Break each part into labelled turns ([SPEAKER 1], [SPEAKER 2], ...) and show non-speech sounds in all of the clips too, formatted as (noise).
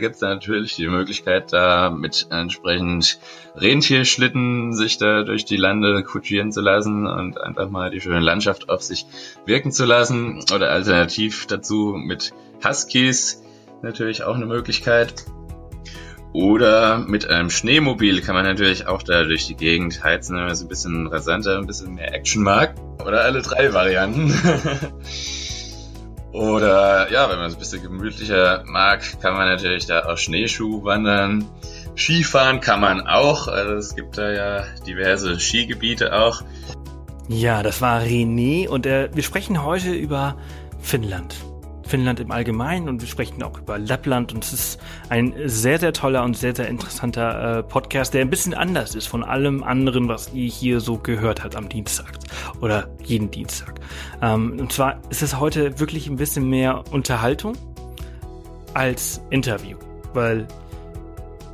[SPEAKER 1] gibt es natürlich die Möglichkeit, da mit entsprechend Rentierschlitten sich da durch die Lande kutschieren zu lassen und einfach mal die schöne Landschaft auf sich wirken zu lassen. Oder alternativ dazu mit Huskies natürlich auch eine Möglichkeit. Oder mit einem Schneemobil kann man natürlich auch da durch die Gegend heizen, wenn man so ein bisschen rasanter, ein bisschen mehr Action mag. Oder alle drei Varianten. (laughs) Oder ja, wenn man es ein bisschen gemütlicher mag, kann man natürlich da auch Schneeschuh wandern. Skifahren kann man auch. Also es gibt da ja diverse Skigebiete auch.
[SPEAKER 2] Ja, das war René und äh, wir sprechen heute über Finnland. Finnland im Allgemeinen und wir sprechen auch über Lappland und es ist ein sehr, sehr toller und sehr, sehr interessanter äh, Podcast, der ein bisschen anders ist von allem anderen, was ihr hier so gehört habt am Dienstag oder jeden Dienstag. Ähm, und zwar ist es heute wirklich ein bisschen mehr Unterhaltung als Interview, weil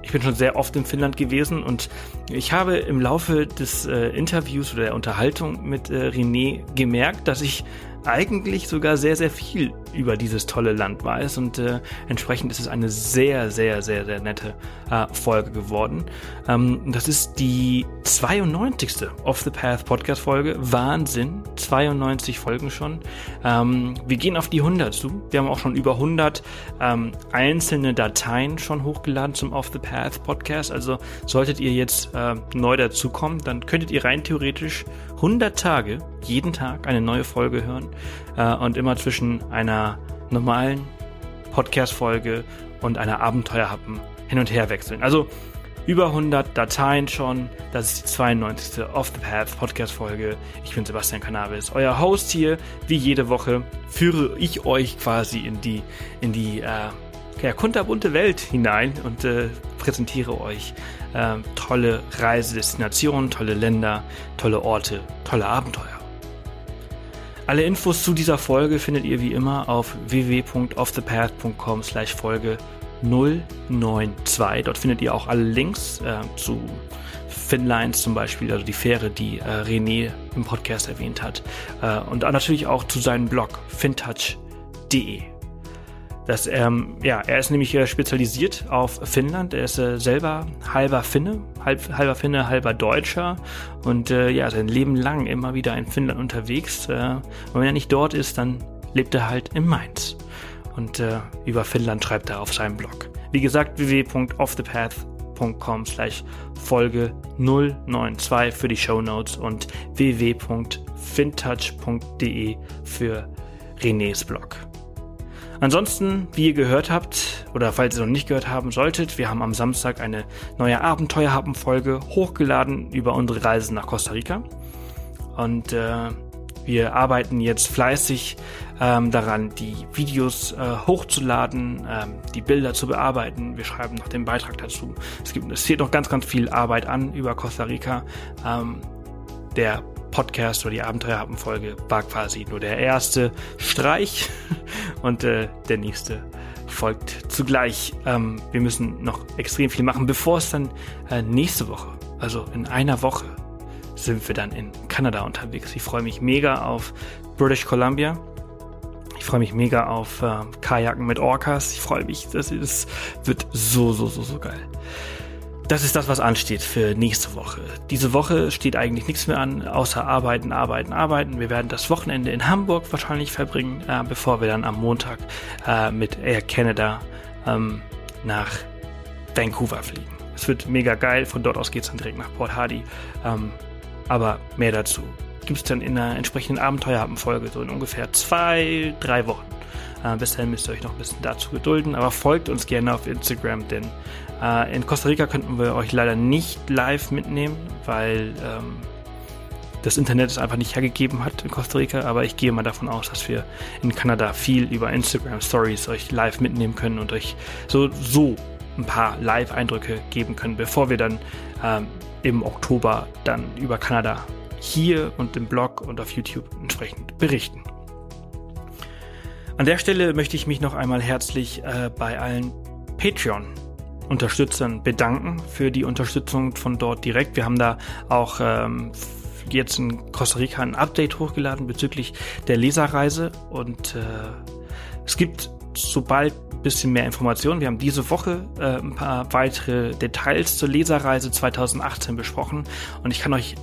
[SPEAKER 2] ich bin schon sehr oft in Finnland gewesen und ich habe im Laufe des äh, Interviews oder der Unterhaltung mit äh, René gemerkt, dass ich eigentlich sogar sehr, sehr viel über dieses tolle Land weiß und äh, entsprechend ist es eine sehr, sehr, sehr, sehr nette äh, Folge geworden. Ähm, das ist die 92. Off the Path Podcast Folge. Wahnsinn. 92 Folgen schon. Ähm, wir gehen auf die 100 zu. Wir haben auch schon über 100 ähm, einzelne Dateien schon hochgeladen zum Off the Path Podcast. Also solltet ihr jetzt äh, neu dazukommen, dann könntet ihr rein theoretisch 100 Tage jeden Tag eine neue Folge hören äh, und immer zwischen einer normalen Podcast-Folge und einer Abenteuerhappen hin und her wechseln. Also über 100 Dateien schon. Das ist die 92. Off the Path Podcast-Folge. Ich bin Sebastian Cannabis, euer Host hier. Wie jede Woche führe ich euch quasi in die, in die äh, ja, kunterbunte Welt hinein und äh, präsentiere euch äh, tolle Reisedestinationen, tolle Länder, tolle Orte, tolle Abenteuer. Alle Infos zu dieser Folge findet ihr wie immer auf www.offthepath.com slash Folge 092. Dort findet ihr auch alle Links äh, zu Finlines zum Beispiel, also die Fähre, die äh, René im Podcast erwähnt hat. Äh, und natürlich auch zu seinem Blog fintouch.de. Das, ähm, ja, er ist nämlich äh, spezialisiert auf Finnland. Er ist äh, selber halber Finne, halb, halber Finne, halber Deutscher und äh, ja, sein Leben lang immer wieder in Finnland unterwegs. Äh, und wenn er nicht dort ist, dann lebt er halt in Mainz. Und äh, über Finnland schreibt er auf seinem Blog. Wie gesagt, www.offthepath.com slash Folge 092 für die Show Notes und www.fintouch.de für Renés Blog. Ansonsten, wie ihr gehört habt, oder falls ihr noch nicht gehört haben solltet, wir haben am Samstag eine neue Abenteuerhappen-Folge hochgeladen über unsere Reise nach Costa Rica. Und äh, wir arbeiten jetzt fleißig ähm, daran, die Videos äh, hochzuladen, ähm, die Bilder zu bearbeiten. Wir schreiben noch den Beitrag dazu. Es gibt, es steht noch ganz, ganz viel Arbeit an über Costa Rica. Ähm, der Podcast oder die Abenteuerhappen-Folge war quasi nur der erste Streich (laughs) und äh, der nächste folgt zugleich. Ähm, wir müssen noch extrem viel machen, bevor es dann äh, nächste Woche, also in einer Woche, sind wir dann in Kanada unterwegs. Ich freue mich mega auf British Columbia. Ich freue mich mega auf äh, Kajaken mit Orcas. Ich freue mich, das ist, wird so, so, so, so geil. Das ist das, was ansteht für nächste Woche. Diese Woche steht eigentlich nichts mehr an, außer arbeiten, arbeiten, arbeiten. Wir werden das Wochenende in Hamburg wahrscheinlich verbringen, äh, bevor wir dann am Montag äh, mit Air Canada ähm, nach Vancouver fliegen. Es wird mega geil. Von dort aus geht es dann direkt nach Port Hardy. Ähm, aber mehr dazu gibt es dann in einer entsprechenden Abenteuerhappen-Folge, so in ungefähr zwei, drei Wochen. Äh, bis dahin müsst ihr euch noch ein bisschen dazu gedulden, aber folgt uns gerne auf Instagram, denn äh, in Costa Rica könnten wir euch leider nicht live mitnehmen, weil ähm, das Internet es einfach nicht hergegeben hat in Costa Rica, aber ich gehe mal davon aus, dass wir in Kanada viel über Instagram Stories euch live mitnehmen können und euch so, so ein paar Live-Eindrücke geben können, bevor wir dann ähm, im Oktober dann über Kanada hier und im Blog und auf YouTube entsprechend berichten. An der Stelle möchte ich mich noch einmal herzlich äh, bei allen Patreon-Unterstützern bedanken für die Unterstützung von dort direkt. Wir haben da auch ähm, jetzt in Costa Rica ein Update hochgeladen bezüglich der Leserreise und äh, es gibt sobald bisschen mehr Informationen. Wir haben diese Woche äh, ein paar weitere Details zur Leserreise 2018 besprochen und ich kann euch,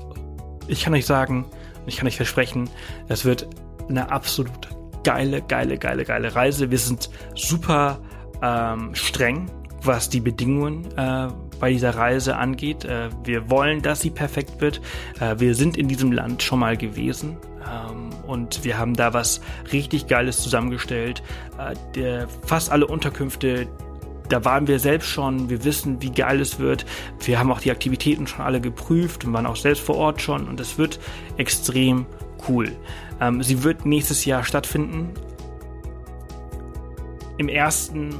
[SPEAKER 2] ich kann euch sagen, ich kann euch versprechen, es wird eine absolut geile, geile, geile, geile Reise. Wir sind super ähm, streng, was die Bedingungen äh, bei dieser Reise angeht. Äh, wir wollen, dass sie perfekt wird. Äh, wir sind in diesem Land schon mal gewesen. Ähm, und wir haben da was richtig Geiles zusammengestellt. Äh, der, fast alle Unterkünfte, da waren wir selbst schon, wir wissen, wie geil es wird. Wir haben auch die Aktivitäten schon alle geprüft und waren auch selbst vor Ort schon und es wird extrem cool. Ähm, sie wird nächstes Jahr stattfinden. Im ersten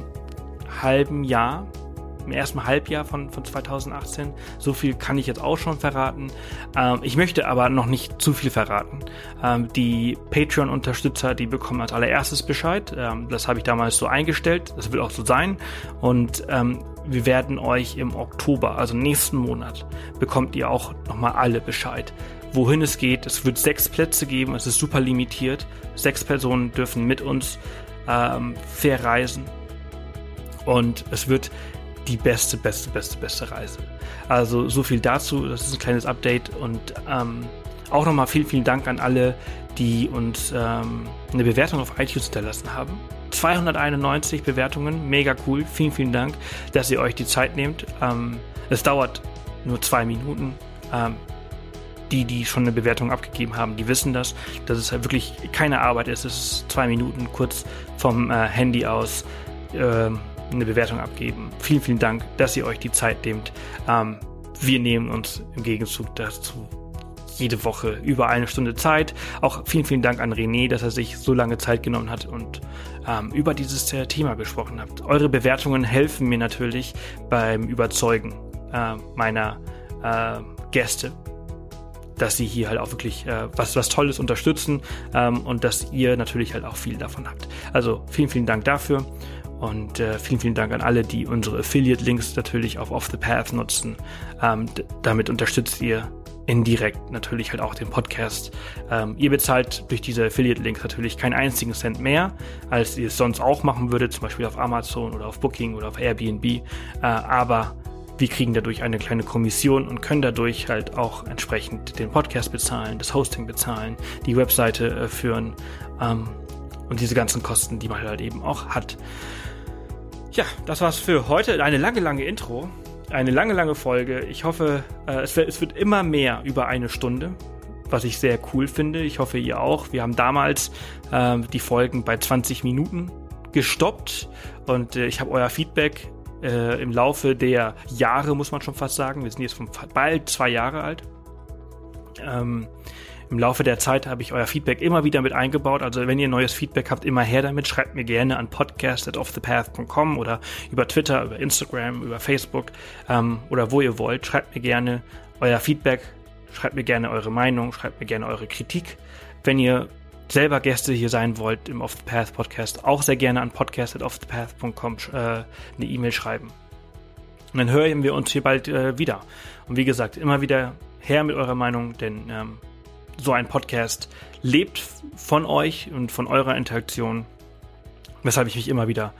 [SPEAKER 2] halben Jahr im ersten Halbjahr von, von 2018. So viel kann ich jetzt auch schon verraten. Ähm, ich möchte aber noch nicht zu viel verraten. Ähm, die Patreon-Unterstützer, die bekommen als allererstes Bescheid. Ähm, das habe ich damals so eingestellt. Das wird auch so sein. Und ähm, wir werden euch im Oktober, also nächsten Monat, bekommt ihr auch nochmal alle Bescheid. Wohin es geht. Es wird sechs Plätze geben. Es ist super limitiert. Sechs Personen dürfen mit uns ähm, verreisen. Und es wird die beste, beste, beste, beste Reise. Also so viel dazu. Das ist ein kleines Update und ähm, auch nochmal vielen, vielen Dank an alle, die uns ähm, eine Bewertung auf iTunes hinterlassen haben. 291 Bewertungen, mega cool. Vielen, vielen Dank, dass ihr euch die Zeit nehmt. Ähm, es dauert nur zwei Minuten. Ähm, die, die schon eine Bewertung abgegeben haben, die wissen das, dass es halt wirklich keine Arbeit ist. Es ist zwei Minuten kurz vom äh, Handy aus. Ähm, eine Bewertung abgeben. Vielen, vielen Dank, dass ihr euch die Zeit nehmt. Ähm, wir nehmen uns im Gegenzug dazu jede Woche über eine Stunde Zeit. Auch vielen, vielen Dank an René, dass er sich so lange Zeit genommen hat und ähm, über dieses äh, Thema gesprochen hat. Eure Bewertungen helfen mir natürlich beim Überzeugen äh, meiner äh, Gäste, dass sie hier halt auch wirklich äh, was, was Tolles unterstützen ähm, und dass ihr natürlich halt auch viel davon habt. Also vielen, vielen Dank dafür. Und äh, vielen, vielen Dank an alle, die unsere Affiliate-Links natürlich auf Off the Path nutzen. Ähm, damit unterstützt ihr indirekt natürlich halt auch den Podcast. Ähm, ihr bezahlt durch diese Affiliate-Links natürlich keinen einzigen Cent mehr, als ihr es sonst auch machen würdet, zum Beispiel auf Amazon oder auf Booking oder auf Airbnb. Äh, aber wir kriegen dadurch eine kleine Kommission und können dadurch halt auch entsprechend den Podcast bezahlen, das Hosting bezahlen, die Webseite äh, führen ähm, und diese ganzen Kosten, die man halt eben auch hat. Ja, das war's für heute. Eine lange, lange Intro. Eine lange, lange Folge. Ich hoffe, äh, es, wird, immer mehr über eine Stunde, was ich sehr cool finde. Ich hoffe, ihr auch. Wir haben damals äh, die Folgen bei 20 Minuten gestoppt und äh, ich habe euer Feedback äh, im Laufe der Jahre, muss man schon fast sagen. Wir sind jetzt bald zwei Jahre alt. Ähm, im Laufe der Zeit habe ich euer Feedback immer wieder mit eingebaut. Also wenn ihr neues Feedback habt, immer her damit. Schreibt mir gerne an podcast.offthepath.com oder über Twitter, über Instagram, über Facebook ähm, oder wo ihr wollt. Schreibt mir gerne euer Feedback. Schreibt mir gerne eure Meinung. Schreibt mir gerne eure Kritik. Wenn ihr selber Gäste hier sein wollt im Off the Path Podcast, auch sehr gerne an podcast.offthepath.com äh, eine E-Mail schreiben. Und dann hören wir uns hier bald äh, wieder. Und wie gesagt, immer wieder her mit eurer Meinung, denn ähm, so ein Podcast lebt von euch und von eurer Interaktion, weshalb ich mich immer wieder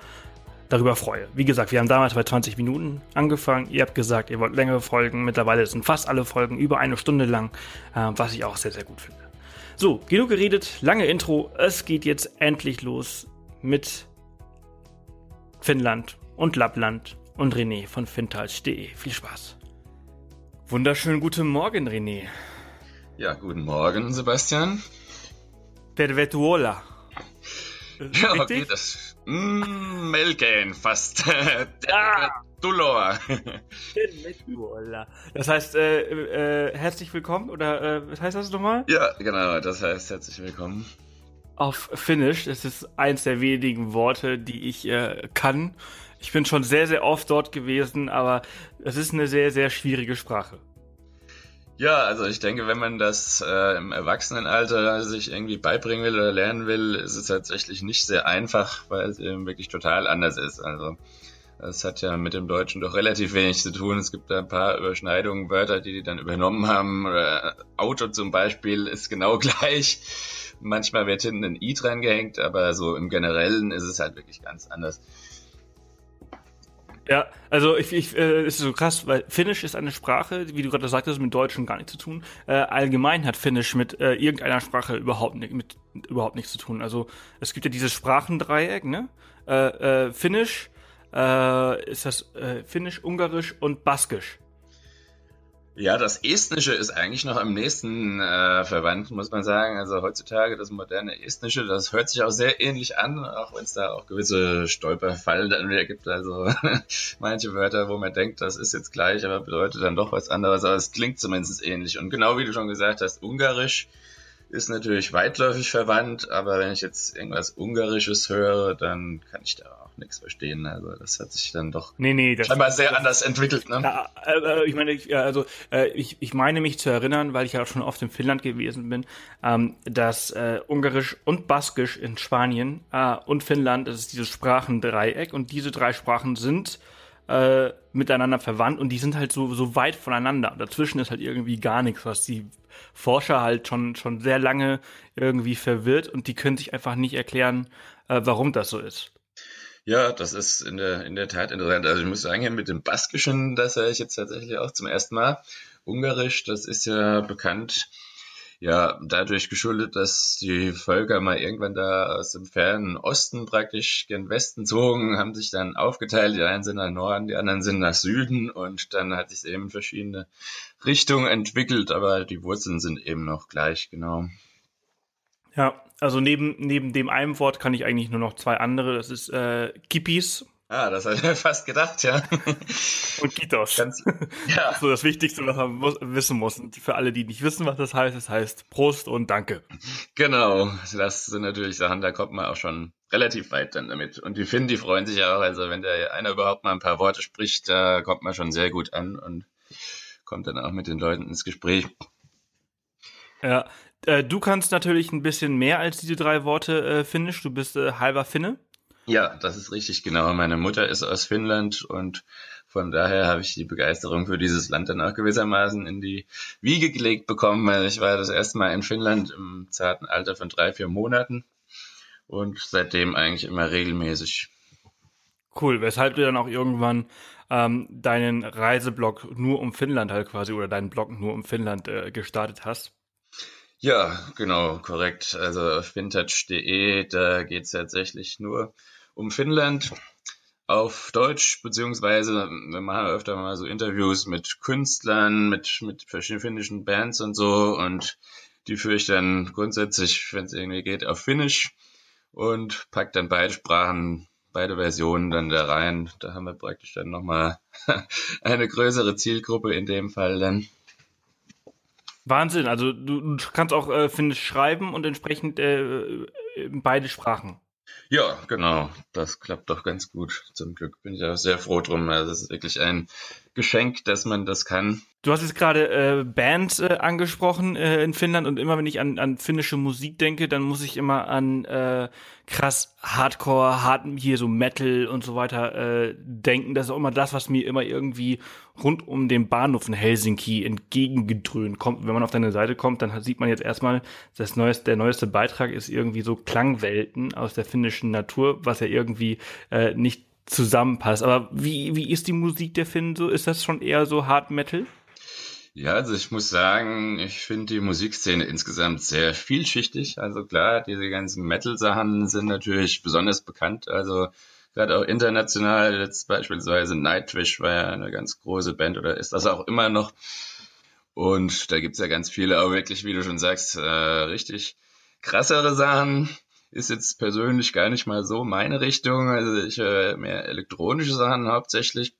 [SPEAKER 2] darüber freue. Wie gesagt, wir haben damals bei 20 Minuten angefangen. Ihr habt gesagt, ihr wollt längere Folgen. Mittlerweile sind fast alle Folgen über eine Stunde lang, äh, was ich auch sehr, sehr gut finde. So, genug geredet, lange Intro. Es geht jetzt endlich los mit Finnland und Lappland und René von fintalsch.de. Viel Spaß. Wunderschönen guten Morgen, René.
[SPEAKER 1] Ja, guten Morgen, Sebastian.
[SPEAKER 2] Pervetuola.
[SPEAKER 1] Ja, okay, das. Mm, Melken, fast. (laughs) Pervetulor.
[SPEAKER 2] Pervetuola. Das heißt, äh, äh, herzlich willkommen, oder äh, was heißt das nochmal?
[SPEAKER 1] Ja, genau, das heißt herzlich willkommen.
[SPEAKER 2] Auf Finnish, das ist eins der wenigen Worte, die ich äh, kann. Ich bin schon sehr, sehr oft dort gewesen, aber es ist eine sehr, sehr schwierige Sprache.
[SPEAKER 1] Ja, also ich denke, wenn man das äh, im Erwachsenenalter sich irgendwie beibringen will oder lernen will, ist es tatsächlich nicht sehr einfach, weil es eben wirklich total anders ist. Also es hat ja mit dem Deutschen doch relativ wenig zu tun. Es gibt da ein paar Überschneidungen, Wörter, die die dann übernommen haben. Oder Auto zum Beispiel ist genau (laughs) gleich. Manchmal wird hinten ein i dran gehängt, aber so im Generellen ist es halt wirklich ganz anders.
[SPEAKER 2] Ja, also ich, ich äh, ist so krass, weil Finnisch ist eine Sprache, wie du gerade sagtest, mit Deutschen gar nichts zu tun. Äh, allgemein hat Finnisch mit äh, irgendeiner Sprache überhaupt nicht, mit überhaupt nichts zu tun. Also es gibt ja dieses Sprachendreieck, ne? Äh, äh, Finnisch, äh, ist das äh, Finnisch, Ungarisch und Baskisch.
[SPEAKER 1] Ja, das Estnische ist eigentlich noch am nächsten äh, verwandt, muss man sagen. Also heutzutage das moderne Estnische, das hört sich auch sehr ähnlich an, auch wenn es da auch gewisse Stolperfallen dann wieder gibt. Also (laughs) manche Wörter, wo man denkt, das ist jetzt gleich, aber bedeutet dann doch was anderes. Aber es klingt zumindest ähnlich. Und genau wie du schon gesagt hast, Ungarisch ist natürlich weitläufig verwandt, aber wenn ich jetzt irgendwas Ungarisches höre, dann kann ich da auch nichts verstehen. Also das hat sich dann doch
[SPEAKER 2] nee, nee, das,
[SPEAKER 1] scheinbar sehr das, anders entwickelt. Ne?
[SPEAKER 2] Ja, äh, ich meine, ich, also äh, ich, ich meine mich zu erinnern, weil ich ja auch schon oft in Finnland gewesen bin, ähm, dass äh, Ungarisch und Baskisch in Spanien äh, und Finnland, das ist dieses Sprachendreieck und diese drei Sprachen sind äh, miteinander verwandt und die sind halt so, so weit voneinander. Dazwischen ist halt irgendwie gar nichts, was die Forscher halt schon, schon sehr lange irgendwie verwirrt und die können sich einfach nicht erklären, äh, warum das so ist.
[SPEAKER 1] Ja, das ist in der, in der Tat interessant. Also ich muss sagen, mit dem Baskischen, das höre ich jetzt tatsächlich auch zum ersten Mal. Ungarisch, das ist ja bekannt ja dadurch geschuldet, dass die Völker mal irgendwann da aus dem fernen Osten praktisch gen Westen zogen, haben sich dann aufgeteilt. Die einen sind nach Norden, die anderen sind nach Süden und dann hat sich eben verschiedene Richtungen entwickelt, aber die Wurzeln sind eben noch gleich, genau.
[SPEAKER 2] Ja, also neben, neben dem einen Wort kann ich eigentlich nur noch zwei andere. Das ist äh, Kippis
[SPEAKER 1] Ah, das habe ich mir fast gedacht, ja.
[SPEAKER 2] Und Kitos. Ganz, ja. (laughs) So das Wichtigste, was man muss, wissen muss. Und für alle, die nicht wissen, was das heißt, das heißt Prost und Danke.
[SPEAKER 1] Genau. Das sind natürlich Sachen, da kommt man auch schon relativ weit dann damit. Und die Finnen, die freuen sich auch. Also wenn der einer überhaupt mal ein paar Worte spricht, da kommt man schon sehr gut an und kommt dann auch mit den Leuten ins Gespräch.
[SPEAKER 2] Ja, äh, du kannst natürlich ein bisschen mehr als diese drei Worte äh, Finnisch. Du bist äh, halber Finne.
[SPEAKER 1] Ja, das ist richtig, genau. Meine Mutter ist aus Finnland und von daher habe ich die Begeisterung für dieses Land dann auch gewissermaßen in die Wiege gelegt bekommen, weil ich war das erste Mal in Finnland im zarten Alter von drei, vier Monaten und seitdem eigentlich immer regelmäßig.
[SPEAKER 2] Cool, weshalb du dann auch irgendwann ähm, deinen Reiseblog nur um Finnland halt quasi oder deinen Blog nur um Finnland äh, gestartet hast.
[SPEAKER 1] Ja, genau, korrekt. Also auf vintage.de, da geht es tatsächlich nur um Finnland auf Deutsch, beziehungsweise wir machen öfter mal so Interviews mit Künstlern, mit, mit verschiedenen finnischen Bands und so und die führe ich dann grundsätzlich, wenn es irgendwie geht, auf Finnisch und pack dann beide Sprachen, beide Versionen dann da rein. Da haben wir praktisch dann nochmal (laughs) eine größere Zielgruppe in dem Fall dann.
[SPEAKER 2] Wahnsinn, also du, du kannst auch, äh, ich, schreiben und entsprechend äh, beide Sprachen.
[SPEAKER 1] Ja, genau. Das klappt doch ganz gut. Zum Glück bin ich auch sehr froh drum. Also es ist wirklich ein Geschenk, dass man das kann.
[SPEAKER 2] Du hast jetzt gerade äh, Bands äh, angesprochen äh, in Finnland und immer wenn ich an, an finnische Musik denke, dann muss ich immer an äh, krass Hardcore, Hard hier so Metal und so weiter äh, denken. Das ist auch immer das, was mir immer irgendwie rund um den Bahnhof in Helsinki entgegengedröhnt kommt. Wenn man auf deine Seite kommt, dann sieht man jetzt erstmal, das neueste, der neueste Beitrag ist irgendwie so Klangwelten aus der finnischen Natur, was ja irgendwie äh, nicht zusammenpasst. Aber wie, wie ist die Musik der Finn so? Ist das schon eher so Hard Metal?
[SPEAKER 1] Ja, also ich muss sagen, ich finde die Musikszene insgesamt sehr vielschichtig. Also klar, diese ganzen Metal-Sachen sind natürlich besonders bekannt. Also gerade auch international, jetzt beispielsweise Nightwish war ja eine ganz große Band oder ist das auch immer noch. Und da gibt's ja ganz viele, aber wirklich, wie du schon sagst, äh, richtig krassere Sachen ist jetzt persönlich gar nicht mal so meine Richtung. Also ich höre mehr elektronische Sachen hauptsächlich.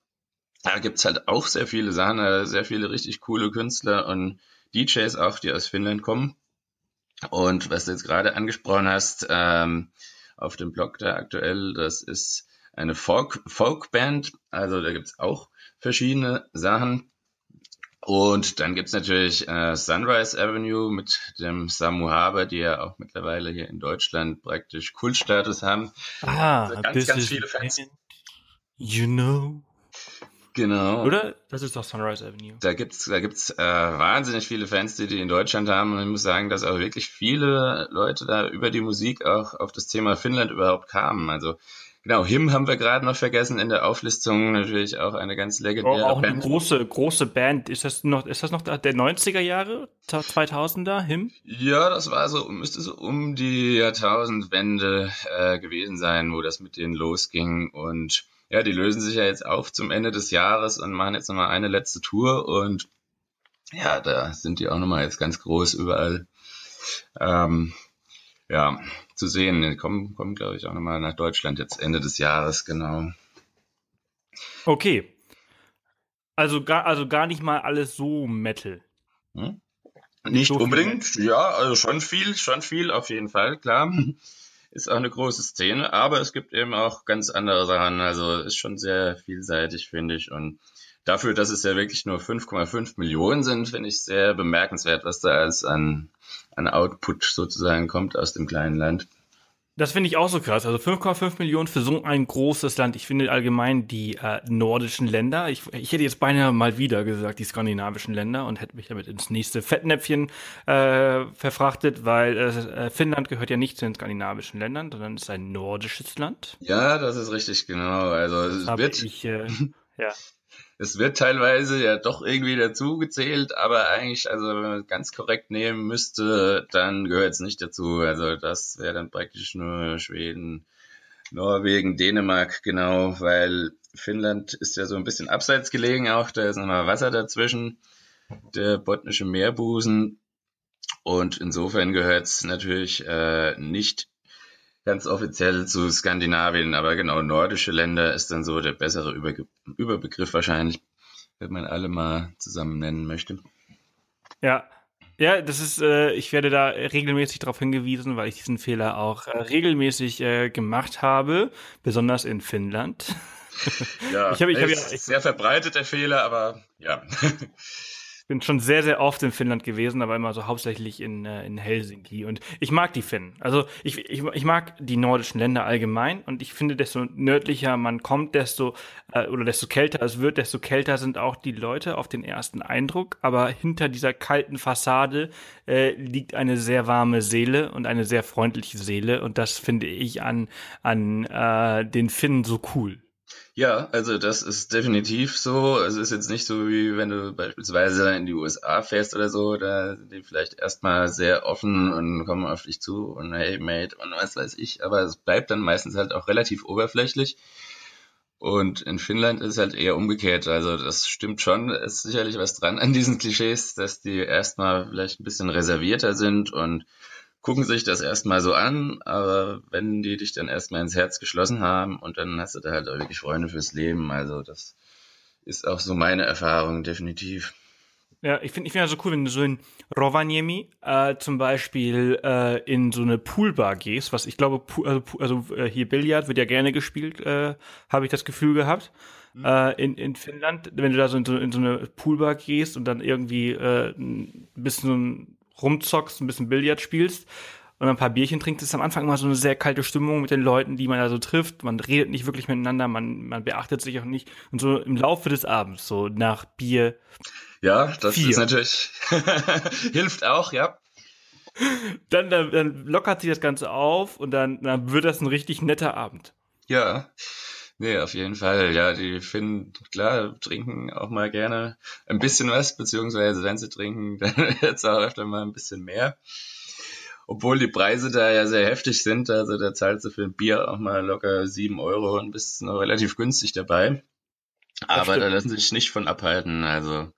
[SPEAKER 1] Da gibt's halt auch sehr viele Sachen, äh, sehr viele richtig coole Künstler und DJs auch, die aus Finnland kommen. Und was du jetzt gerade angesprochen hast, ähm, auf dem Blog da aktuell, das ist eine Folk, Folkband. Also da gibt's auch verschiedene Sachen. Und dann gibt's natürlich äh, Sunrise Avenue mit dem Samu Haber, die ja auch mittlerweile hier in Deutschland praktisch Kultstatus haben.
[SPEAKER 2] Ah, also ganz, ganz viele Fans. You know.
[SPEAKER 1] Genau.
[SPEAKER 2] Oder? Das ist doch Sunrise Avenue.
[SPEAKER 1] Da gibt's, da gibt's äh, wahnsinnig viele Fans, die die in Deutschland haben. Und ich muss sagen, dass auch wirklich viele Leute da über die Musik auch auf das Thema Finnland überhaupt kamen. Also Genau, Him haben wir gerade noch vergessen in der Auflistung. Natürlich auch eine ganz legendäre
[SPEAKER 2] oh, auch Band. Auch eine große, große Band. Ist das noch, ist das noch der 90er Jahre? 2000er? Him?
[SPEAKER 1] Ja, das war so, müsste so um die Jahrtausendwende äh, gewesen sein, wo das mit denen losging. Und ja, die lösen sich ja jetzt auf zum Ende des Jahres und machen jetzt nochmal eine letzte Tour. Und ja, da sind die auch nochmal jetzt ganz groß überall. Ähm, ja, zu sehen. Die kommen, kommen glaube ich, auch nochmal nach Deutschland jetzt Ende des Jahres, genau.
[SPEAKER 2] Okay. Also gar, also gar nicht mal alles so Metal.
[SPEAKER 1] Hm? Nicht so unbedingt, viel. ja, also schon viel, schon viel auf jeden Fall, klar. (laughs) Ist auch eine große Szene, aber es gibt eben auch ganz andere Sachen. Also ist schon sehr vielseitig, finde ich. Und dafür, dass es ja wirklich nur 5,5 Millionen sind, finde ich sehr bemerkenswert, was da als an, an Output sozusagen kommt aus dem kleinen Land.
[SPEAKER 2] Das finde ich auch so krass. Also 5,5 Millionen für so ein großes Land. Ich finde allgemein die äh, nordischen Länder, ich, ich hätte jetzt beinahe mal wieder gesagt, die skandinavischen Länder und hätte mich damit ins nächste Fettnäpfchen äh, verfrachtet, weil äh, Finnland gehört ja nicht zu den skandinavischen Ländern, sondern ist ein nordisches Land.
[SPEAKER 1] Ja, das ist richtig, genau. Also es wird,
[SPEAKER 2] ich, äh, (laughs) ja.
[SPEAKER 1] Es wird teilweise ja doch irgendwie dazu gezählt, aber eigentlich, also wenn man es ganz korrekt nehmen müsste, dann gehört es nicht dazu. Also das wäre dann praktisch nur Schweden, Norwegen, Dänemark, genau, weil Finnland ist ja so ein bisschen abseits gelegen auch, da ist nochmal Wasser dazwischen, der botnische Meerbusen. Und insofern gehört es natürlich äh, nicht ganz offiziell zu Skandinavien, aber genau, nordische Länder ist dann so der bessere Überge Überbegriff wahrscheinlich, wenn man alle mal zusammen nennen möchte.
[SPEAKER 2] Ja, ja, das ist, äh, ich werde da regelmäßig darauf hingewiesen, weil ich diesen Fehler auch äh, regelmäßig äh, gemacht habe, besonders in Finnland.
[SPEAKER 1] Ja, (laughs) ich habe, ich habe ja, ich, sehr verbreiteter Fehler, aber ja. (laughs)
[SPEAKER 2] bin schon sehr, sehr oft in Finnland gewesen, aber immer so hauptsächlich in, äh, in Helsinki. Und ich mag die Finnen. Also ich, ich, ich mag die nordischen Länder allgemein und ich finde, desto nördlicher man kommt, desto äh, oder desto kälter es wird, desto kälter sind auch die Leute auf den ersten Eindruck. Aber hinter dieser kalten Fassade äh, liegt eine sehr warme Seele und eine sehr freundliche Seele. Und das finde ich an, an äh, den Finnen so cool.
[SPEAKER 1] Ja, also das ist definitiv so. Es ist jetzt nicht so, wie wenn du beispielsweise in die USA fährst oder so, da sind die vielleicht erstmal sehr offen und kommen auf dich zu und hey Mate und was weiß ich, aber es bleibt dann meistens halt auch relativ oberflächlich. Und in Finnland ist es halt eher umgekehrt. Also das stimmt schon, es ist sicherlich was dran an diesen Klischees, dass die erstmal vielleicht ein bisschen reservierter sind und gucken sich das erstmal so an, aber wenn die dich dann erstmal ins Herz geschlossen haben und dann hast du da halt auch wirklich Freunde fürs Leben. Also das ist auch so meine Erfahrung, definitiv.
[SPEAKER 2] Ja, ich finde ich finde ja so cool, wenn du so in Rovaniemi äh, zum Beispiel äh, in so eine Poolbar gehst, was ich glaube, also, also äh, hier Billard wird ja gerne gespielt, äh, habe ich das Gefühl gehabt. Mhm. Äh, in, in Finnland, wenn du da so in, so in so eine Poolbar gehst und dann irgendwie äh, ein bisschen rumzockst, ein bisschen Billard spielst und ein paar Bierchen trinkst, ist am Anfang immer so eine sehr kalte Stimmung mit den Leuten, die man da so trifft. Man redet nicht wirklich miteinander, man, man beachtet sich auch nicht. Und so im Laufe des Abends, so nach Bier.
[SPEAKER 1] Ja, das vier. ist natürlich, (laughs) hilft auch, ja.
[SPEAKER 2] Dann, dann, dann lockert sich das Ganze auf und dann, dann wird das ein richtig netter Abend.
[SPEAKER 1] Ja. Nee, auf jeden Fall. Ja, die finden, klar, trinken auch mal gerne ein bisschen was, beziehungsweise wenn sie trinken, (laughs) dann jetzt auch öfter mal ein bisschen mehr. Obwohl die Preise da ja sehr heftig sind, also da zahlst du für ein Bier auch mal locker sieben Euro und bist noch relativ günstig dabei. Aber da lassen sie sich nicht von abhalten, also.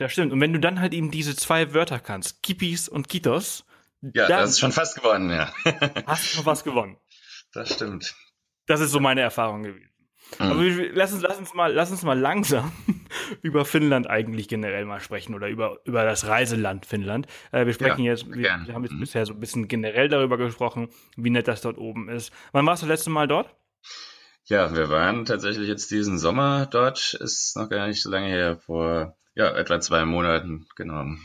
[SPEAKER 2] Ja, stimmt. Und wenn du dann halt eben diese zwei Wörter kannst, Kippis und Kitos.
[SPEAKER 1] Ja, das ist schon fast gewonnen, ja.
[SPEAKER 2] hast du noch was gewonnen.
[SPEAKER 1] Das stimmt.
[SPEAKER 2] Das ist so meine Erfahrung gewesen. Mhm. Aber lass uns, lass uns mal, lass uns mal langsam (laughs) über Finnland eigentlich generell mal sprechen oder über, über das Reiseland Finnland. Äh, wir sprechen ja, jetzt, wir, wir, haben jetzt mhm. bisher so ein bisschen generell darüber gesprochen, wie nett das dort oben ist. Wann warst du das letzte Mal dort?
[SPEAKER 1] Ja, wir waren tatsächlich jetzt diesen Sommer dort, ist noch gar nicht so lange her, vor ja, etwa zwei Monaten, genau.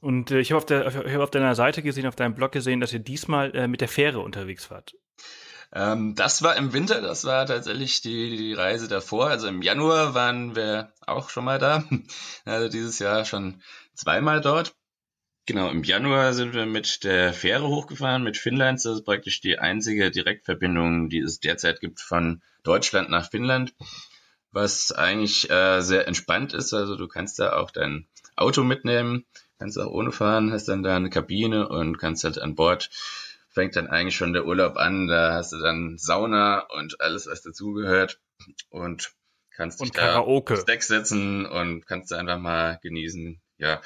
[SPEAKER 2] Und äh, ich habe auf, der, ich hab auf deiner Seite gesehen, auf deinem Blog gesehen, dass ihr diesmal äh, mit der Fähre unterwegs wart.
[SPEAKER 1] Ähm, das war im Winter, das war tatsächlich die, die Reise davor. Also im Januar waren wir auch schon mal da. (laughs) Also dieses Jahr schon zweimal dort. Genau, im Januar sind wir mit der Fähre hochgefahren, mit Finnland. Das ist praktisch die einzige Direktverbindung, die es derzeit gibt von Deutschland nach Finnland, was eigentlich äh, sehr entspannt ist. Also du kannst da auch dein Auto mitnehmen, kannst auch ohne fahren, hast dann da eine Kabine und kannst halt an Bord fängt dann eigentlich schon der Urlaub an. Da hast du dann Sauna und alles, was dazugehört und kannst
[SPEAKER 2] und
[SPEAKER 1] dich
[SPEAKER 2] Karaoke.
[SPEAKER 1] da aufs Deck setzen und kannst einfach mal genießen. Ja,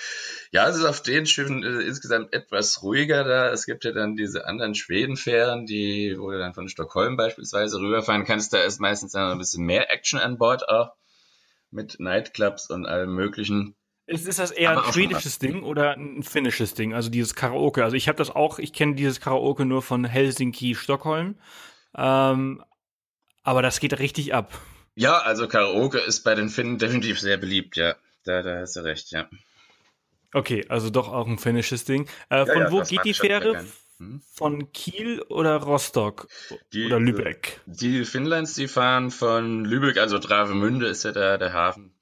[SPEAKER 1] ja, es ist auf den Schiffen äh, insgesamt etwas ruhiger da. Es gibt ja dann diese anderen Schwedenfähren, die, wo du dann von Stockholm beispielsweise rüberfahren kannst. Da ist meistens dann ein bisschen mehr Action an Bord auch mit Nightclubs und allem möglichen.
[SPEAKER 2] Ist, ist das eher ein schwedisches Ding oder ein finnisches Ding? Also dieses Karaoke. Also ich habe das auch, ich kenne dieses Karaoke nur von Helsinki, Stockholm. Ähm, aber das geht richtig ab.
[SPEAKER 1] Ja, also Karaoke ist bei den Finnen definitiv sehr beliebt, ja. Da, da hast du recht, ja.
[SPEAKER 2] Okay, also doch auch ein finnisches Ding. Äh, von
[SPEAKER 1] ja,
[SPEAKER 2] wo geht die Fähre?
[SPEAKER 1] Hm?
[SPEAKER 2] Von Kiel oder Rostock?
[SPEAKER 1] Die-
[SPEAKER 2] oder Lübeck?
[SPEAKER 1] Die Finnlands, die fahren von Lübeck, also Travemünde ist ja da der Hafen.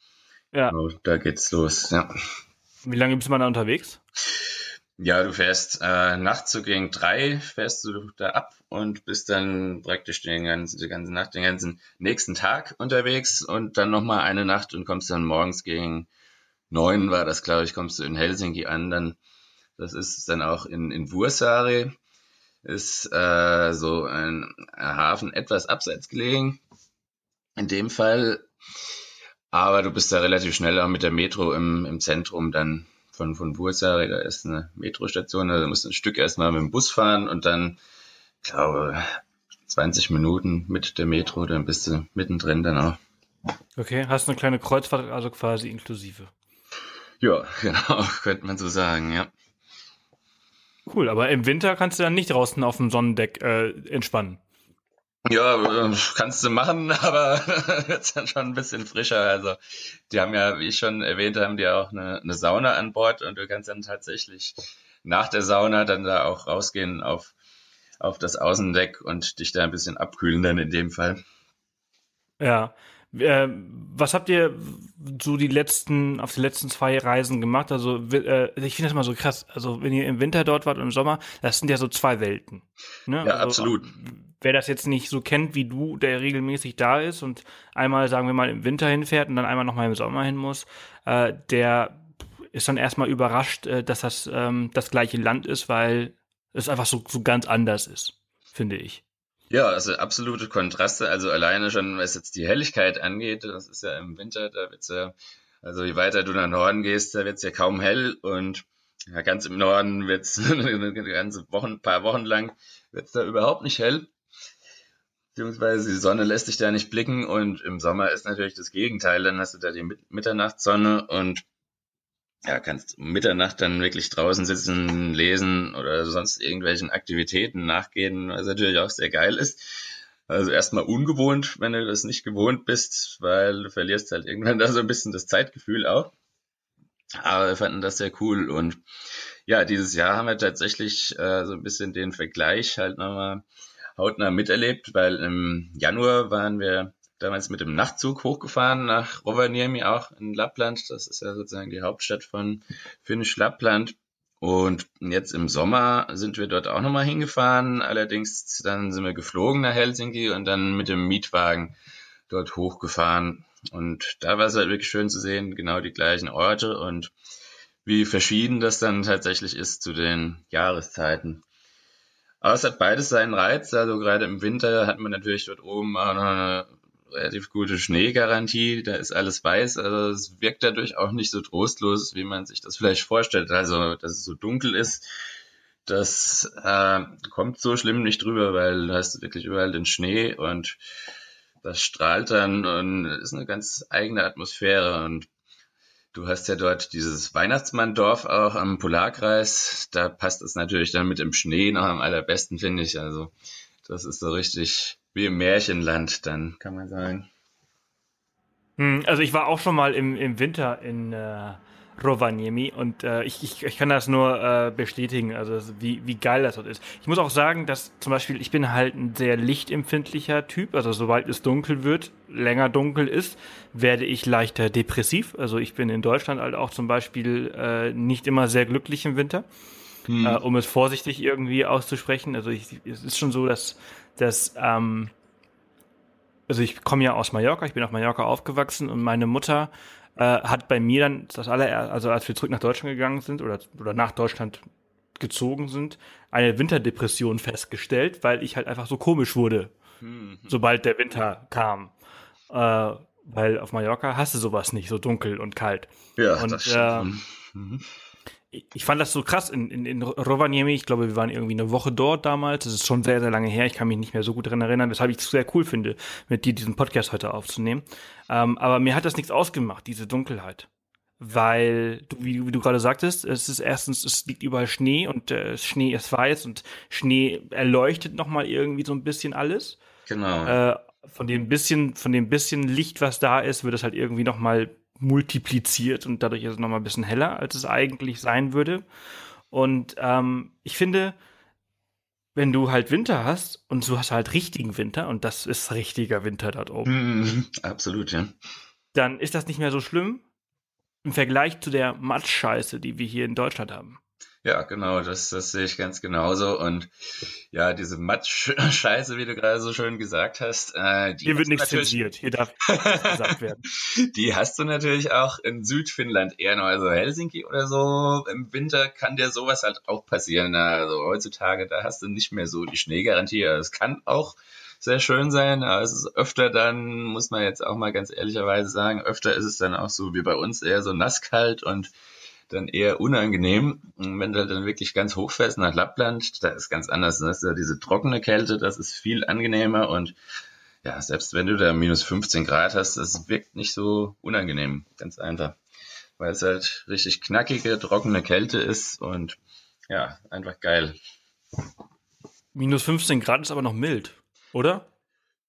[SPEAKER 2] Ja.
[SPEAKER 1] Genau, da geht's los, ja.
[SPEAKER 2] Wie lange bist man da unterwegs?
[SPEAKER 1] Ja, du fährst äh, nachts so gegen drei, fährst du da ab und bist dann praktisch den ganzen, die ganze Nacht, den ganzen nächsten Tag unterwegs und dann nochmal eine Nacht und kommst dann morgens gegen neun war das, glaube ich, kommst du in Helsinki an. Dann, das ist dann auch in, in Vuosaari, ist äh, so ein Hafen etwas abseits gelegen. In dem Fall. Aber du bist da relativ schnell auch mit der Metro im, im Zentrum dann von, von Vuosaari. Da ist eine Metrostation, da musst du ein Stück erstmal mit dem Bus fahren und dann, glaube 20 Minuten mit der Metro, dann bist du mittendrin dann auch.
[SPEAKER 2] Okay, hast eine kleine Kreuzfahrt, also quasi inklusive.
[SPEAKER 1] Ja, (laughs) genau, könnte man so sagen, ja.
[SPEAKER 2] Cool, aber im Winter kannst du dann nicht draußen auf dem Sonnendeck äh, entspannen.
[SPEAKER 1] Ja, äh, kannst du machen, (laughs) aber (laughs) wird's dann schon ein bisschen frischer. Also die haben ja, wie ich schon erwähnt, haben die auch eine, eine Sauna an Bord und du kannst dann tatsächlich nach der Sauna dann da auch rausgehen auf, auf das Außendeck und dich da ein bisschen abkühlen dann in dem Fall.
[SPEAKER 2] Ja. Äh, was habt ihr so die letzten, auf die letzten zwei Reisen gemacht? Also äh, ich finde das mal so krass. Also wenn ihr im Winter dort wart und im Sommer, das sind ja so zwei Welten. Ne?
[SPEAKER 1] Ja,
[SPEAKER 2] also,
[SPEAKER 1] absolut.
[SPEAKER 2] Wer das jetzt nicht so kennt wie du, der regelmäßig da ist und einmal, sagen wir mal, im Winter hinfährt und dann einmal nochmal im Sommer hin muss, äh, der ist dann erstmal überrascht, äh, dass das ähm, das gleiche Land ist, weil es einfach so, so ganz anders ist, finde ich.
[SPEAKER 1] Ja, also absolute Kontraste. Also alleine schon, was jetzt die Helligkeit angeht, das ist ja im Winter, da wird's ja, also je weiter du nach Norden gehst, da wird's ja kaum hell und ja, ganz im Norden wird's (laughs) ganze Wochen, paar Wochen lang wird's da überhaupt nicht hell. Beziehungsweise die Sonne lässt dich da nicht blicken und im Sommer ist natürlich das Gegenteil. Dann hast du da die Mit Mitternachtssonne und ja, kannst um Mitternacht dann wirklich draußen sitzen, lesen oder sonst irgendwelchen Aktivitäten nachgehen, was natürlich auch sehr geil ist. Also erstmal ungewohnt, wenn du das nicht gewohnt bist, weil du verlierst halt irgendwann (laughs) da so ein bisschen das Zeitgefühl auch. Aber wir fanden das sehr cool und ja, dieses Jahr haben wir tatsächlich äh, so ein bisschen den Vergleich halt nochmal hautnah miterlebt, weil im Januar waren wir damals mit dem Nachtzug hochgefahren nach Rovaniemi auch in Lappland. Das ist ja sozusagen die Hauptstadt von Finnisch Lappland. Und jetzt im Sommer sind wir dort auch nochmal hingefahren. Allerdings dann sind wir geflogen nach Helsinki und dann mit dem Mietwagen dort hochgefahren. Und da war es halt wirklich schön zu sehen, genau die gleichen Orte und wie verschieden das dann tatsächlich ist zu den Jahreszeiten. Aber es hat beides seinen Reiz. Also gerade im Winter hat man natürlich dort oben auch noch eine relativ gute Schneegarantie. Da ist alles weiß. Also es wirkt dadurch auch nicht so trostlos, wie man sich das vielleicht vorstellt. Also, dass es so dunkel ist, das äh, kommt so schlimm nicht drüber, weil du hast wirklich überall den Schnee und das strahlt dann und ist eine ganz eigene Atmosphäre und Du hast ja dort dieses Weihnachtsmanndorf auch am Polarkreis. Da passt es natürlich dann mit dem Schnee noch am allerbesten, finde ich. Also das ist so richtig wie im Märchenland, dann kann man sagen.
[SPEAKER 2] Hm, Also ich war auch schon mal im, im Winter in, äh, Rovaniemi und äh, ich, ich, ich kann das nur äh, bestätigen, also wie, wie geil das dort ist. Ich muss auch sagen, dass zum Beispiel ich bin halt ein sehr lichtempfindlicher Typ, also sobald es dunkel wird, länger dunkel ist, werde ich leichter depressiv. Also ich bin in Deutschland halt auch zum Beispiel äh, nicht immer sehr glücklich im Winter, hm. äh, um es vorsichtig irgendwie auszusprechen. Also ich, es ist schon so, dass, dass ähm, also ich komme ja aus Mallorca, ich bin auf Mallorca aufgewachsen und meine Mutter äh, hat bei mir dann das allererste, also als wir zurück nach Deutschland gegangen sind oder, oder nach Deutschland gezogen sind, eine Winterdepression festgestellt, weil ich halt einfach so komisch wurde, mhm. sobald der Winter kam. Äh, weil auf Mallorca hast du sowas nicht, so dunkel und kalt.
[SPEAKER 1] Ja,
[SPEAKER 2] und,
[SPEAKER 1] das stimmt.
[SPEAKER 2] Äh, mhm ich fand das so krass in, in, in Rovaniemi. Ich glaube, wir waren irgendwie eine Woche dort damals. Das ist schon sehr, sehr lange her. Ich kann mich nicht mehr so gut daran erinnern, weshalb ich es sehr cool finde, mit dir diesen Podcast heute aufzunehmen. Ähm, aber mir hat das nichts ausgemacht, diese Dunkelheit. Weil, du, wie, wie du gerade sagtest, es ist erstens, es liegt überall Schnee und äh, Schnee ist weiß und Schnee erleuchtet nochmal irgendwie so ein bisschen alles.
[SPEAKER 1] Genau.
[SPEAKER 2] Äh, von dem bisschen, von dem bisschen Licht, was da ist, wird es halt irgendwie nochmal multipliziert und dadurch ist es nochmal ein bisschen heller, als es eigentlich sein würde. Und ähm, ich finde, wenn du halt Winter hast und du hast halt richtigen Winter und das ist richtiger Winter dort oben.
[SPEAKER 1] Mm, absolut, ja.
[SPEAKER 2] Dann ist das nicht mehr so schlimm im Vergleich zu der Matschscheiße, die wir hier in Deutschland haben.
[SPEAKER 1] Ja, genau, das, das sehe ich ganz genauso. Und ja, diese Matsch-Scheiße, wie du gerade so schön gesagt hast, äh,
[SPEAKER 2] die hier wird nichts zensiert, hier darf (laughs) nichts gesagt werden.
[SPEAKER 1] Die hast du natürlich auch in Südfinnland eher noch, also Helsinki oder so. Im Winter kann dir sowas halt auch passieren. Also heutzutage, da hast du nicht mehr so die Schneegarantie. Es kann auch sehr schön sein, aber es ist öfter dann, muss man jetzt auch mal ganz ehrlicherweise sagen, öfter ist es dann auch so wie bei uns eher so nasskalt und dann eher unangenehm. Und wenn du dann wirklich ganz hochfährst nach Lappland, da ist ganz anders. Da ist ja diese trockene Kälte, das ist viel angenehmer und ja, selbst wenn du da minus 15 Grad hast, das wirkt nicht so unangenehm. Ganz einfach. Weil es halt richtig knackige, trockene Kälte ist und ja, einfach geil.
[SPEAKER 2] Minus 15 Grad ist aber noch mild, oder?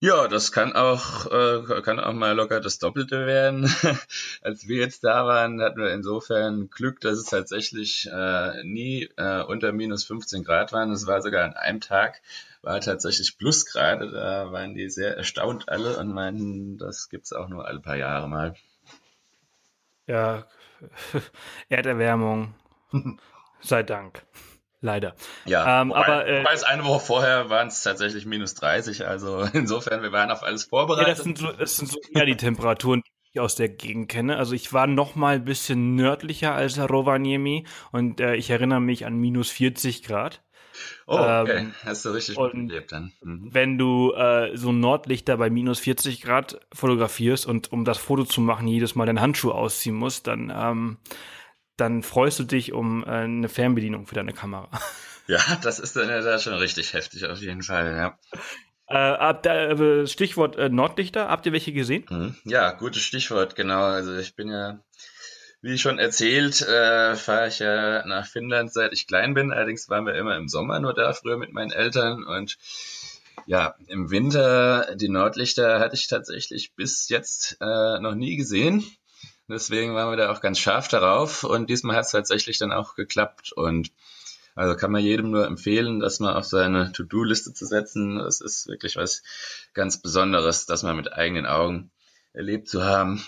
[SPEAKER 1] Ja, das kann auch, äh, kann auch mal locker das Doppelte werden. (laughs) Als wir jetzt da waren, hatten wir insofern Glück, dass es tatsächlich äh, nie äh, unter minus 15 Grad waren. Es war sogar an einem Tag, war tatsächlich Plusgrade. Da waren die sehr erstaunt alle und meinten, das gibt's auch nur alle paar Jahre mal.
[SPEAKER 2] Ja, (laughs) Erderwärmung. (laughs) Sei Dank. Leider.
[SPEAKER 1] Ja, ähm, wobei, aber äh, weiß, eine Woche vorher waren es tatsächlich minus 30, also (laughs) insofern, wir waren auf alles vorbereitet.
[SPEAKER 2] Ja, das sind so, das sind so eher die Temperaturen, die ich aus der Gegend kenne. Also ich war noch mal ein bisschen nördlicher als Rovaniemi und äh, ich erinnere mich an minus 40 Grad.
[SPEAKER 1] Oh, okay. Ähm, Hast du richtig gut gelebt dann.
[SPEAKER 2] Mhm. Wenn du äh, so Nordlichter bei minus 40 Grad fotografierst und um das Foto zu machen jedes Mal deinen Handschuh ausziehen musst, dann ähm, dann freust du dich um äh, eine Fernbedienung für deine Kamera. (laughs)
[SPEAKER 1] Ja, das ist dann ja schon richtig heftig auf jeden Fall, ja.
[SPEAKER 2] Äh, ab, äh, Stichwort äh, Nordlichter, habt ihr welche gesehen?
[SPEAKER 1] Mhm. Ja, gutes Stichwort, genau. Also ich bin ja, wie schon erzählt, äh, fahre ich ja nach Finnland, seit ich klein bin. Allerdings waren wir immer im Sommer nur da, früher mit meinen Eltern. Und ja, im Winter, die Nordlichter hatte ich tatsächlich bis jetzt äh, noch nie gesehen. Deswegen waren wir da auch ganz scharf darauf und diesmal hat es tatsächlich dann auch geklappt und also kann man jedem nur empfehlen, das mal auf seine To-Do-Liste zu setzen. Es ist wirklich was ganz Besonderes, das mal mit eigenen Augen erlebt zu haben.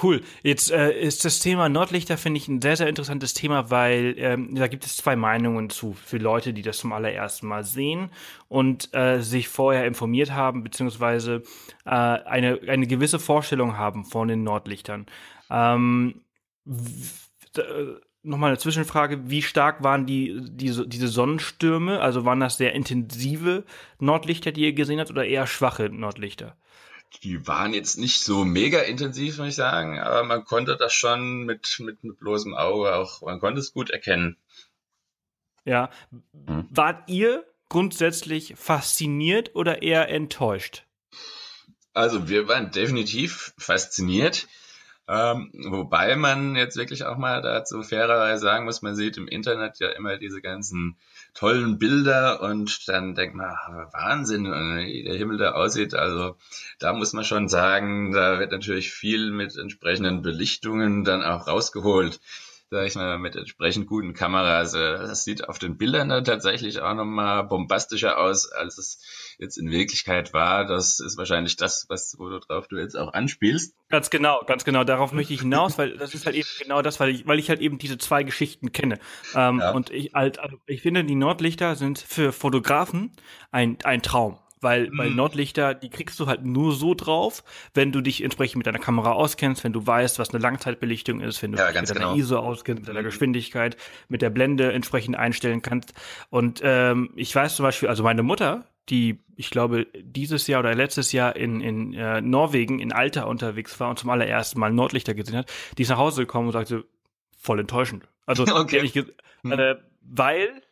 [SPEAKER 2] Cool. Jetzt äh, ist das Thema Nordlichter, finde ich, ein sehr, sehr interessantes Thema, weil ähm, da gibt es zwei Meinungen zu für Leute, die das zum allerersten Mal sehen und äh, sich vorher informiert haben, beziehungsweise äh, eine, eine gewisse Vorstellung haben von den Nordlichtern. Ähm, äh, Nochmal eine Zwischenfrage, wie stark waren die, diese, diese Sonnenstürme? Also waren das sehr intensive Nordlichter, die ihr gesehen habt, oder eher schwache Nordlichter?
[SPEAKER 1] Die waren jetzt nicht so mega intensiv, muss ich sagen, aber man konnte das schon mit, mit, mit bloßem Auge auch, man konnte es gut erkennen.
[SPEAKER 2] Ja. Hm. Wart ihr grundsätzlich fasziniert oder eher enttäuscht?
[SPEAKER 1] Also wir waren definitiv fasziniert. Ähm, wobei man jetzt wirklich auch mal dazu fairerweise sagen muss, man sieht im Internet ja immer diese ganzen tollen Bilder und dann denkt man, Wahnsinn, wie der Himmel da aussieht. Also da muss man schon sagen, da wird natürlich viel mit entsprechenden Belichtungen dann auch rausgeholt sag ich mal, mit entsprechend guten Kameras. Das sieht auf den Bildern dann tatsächlich auch nochmal bombastischer aus, als es jetzt in Wirklichkeit war. Das ist wahrscheinlich das, was, worauf du jetzt auch anspielst.
[SPEAKER 2] Ganz genau, ganz genau. Darauf möchte ich hinaus, weil das ist halt eben genau das, weil ich, weil ich halt eben diese zwei Geschichten kenne. Ähm, ja. Und ich halt, also ich finde, die Nordlichter sind für Fotografen ein, ein Traum. Weil mhm. bei Nordlichter, die kriegst du halt nur so drauf, wenn du dich entsprechend mit deiner Kamera auskennst, wenn du weißt, was eine Langzeitbelichtung ist, wenn du
[SPEAKER 1] ja,
[SPEAKER 2] dich mit deiner
[SPEAKER 1] genau.
[SPEAKER 2] ISO auskennst, mit deiner mhm. Geschwindigkeit, mit der Blende entsprechend einstellen kannst. Und ähm, ich weiß zum Beispiel, also meine Mutter, die, ich glaube, dieses Jahr oder letztes Jahr in, in äh, Norwegen in Alter unterwegs war und zum allerersten Mal Nordlichter gesehen hat, die ist nach Hause gekommen und sagte, voll enttäuschend. Also (laughs) okay. ehrlich gesagt, mhm. äh, weil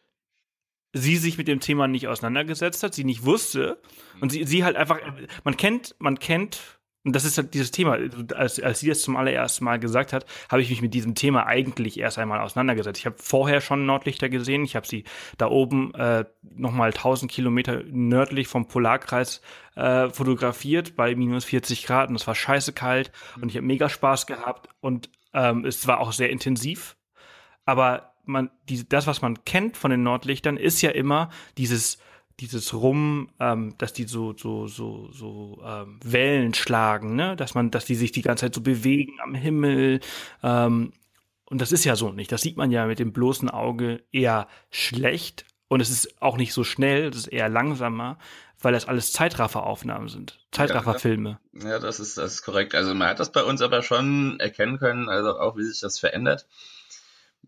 [SPEAKER 2] sie sich mit dem Thema nicht auseinandergesetzt hat, sie nicht wusste und sie, sie halt einfach, man kennt, man kennt, und das ist halt dieses Thema, als, als sie das zum allerersten Mal gesagt hat, habe ich mich mit diesem Thema eigentlich erst einmal auseinandergesetzt. Ich habe vorher schon Nordlichter gesehen, ich habe sie da oben äh, nochmal 1000 Kilometer nördlich vom Polarkreis äh, fotografiert bei minus 40 Grad und es war scheiße kalt und ich habe mega Spaß gehabt und ähm, es war auch sehr intensiv, aber man, die, das, was man kennt von den Nordlichtern, ist ja immer dieses, dieses Rum, ähm, dass die so, so, so, so ähm, Wellen schlagen, ne? Dass man, dass die sich die ganze Zeit so bewegen am Himmel. Ähm, und das ist ja so nicht. Das sieht man ja mit dem bloßen Auge eher schlecht. Und es ist auch nicht so schnell, es ist eher langsamer, weil das alles Zeitrafferaufnahmen sind. Zeitrafferfilme.
[SPEAKER 1] Ja, ja, das ist, das ist korrekt. Also man hat das bei uns aber schon erkennen können, also auch wie sich das verändert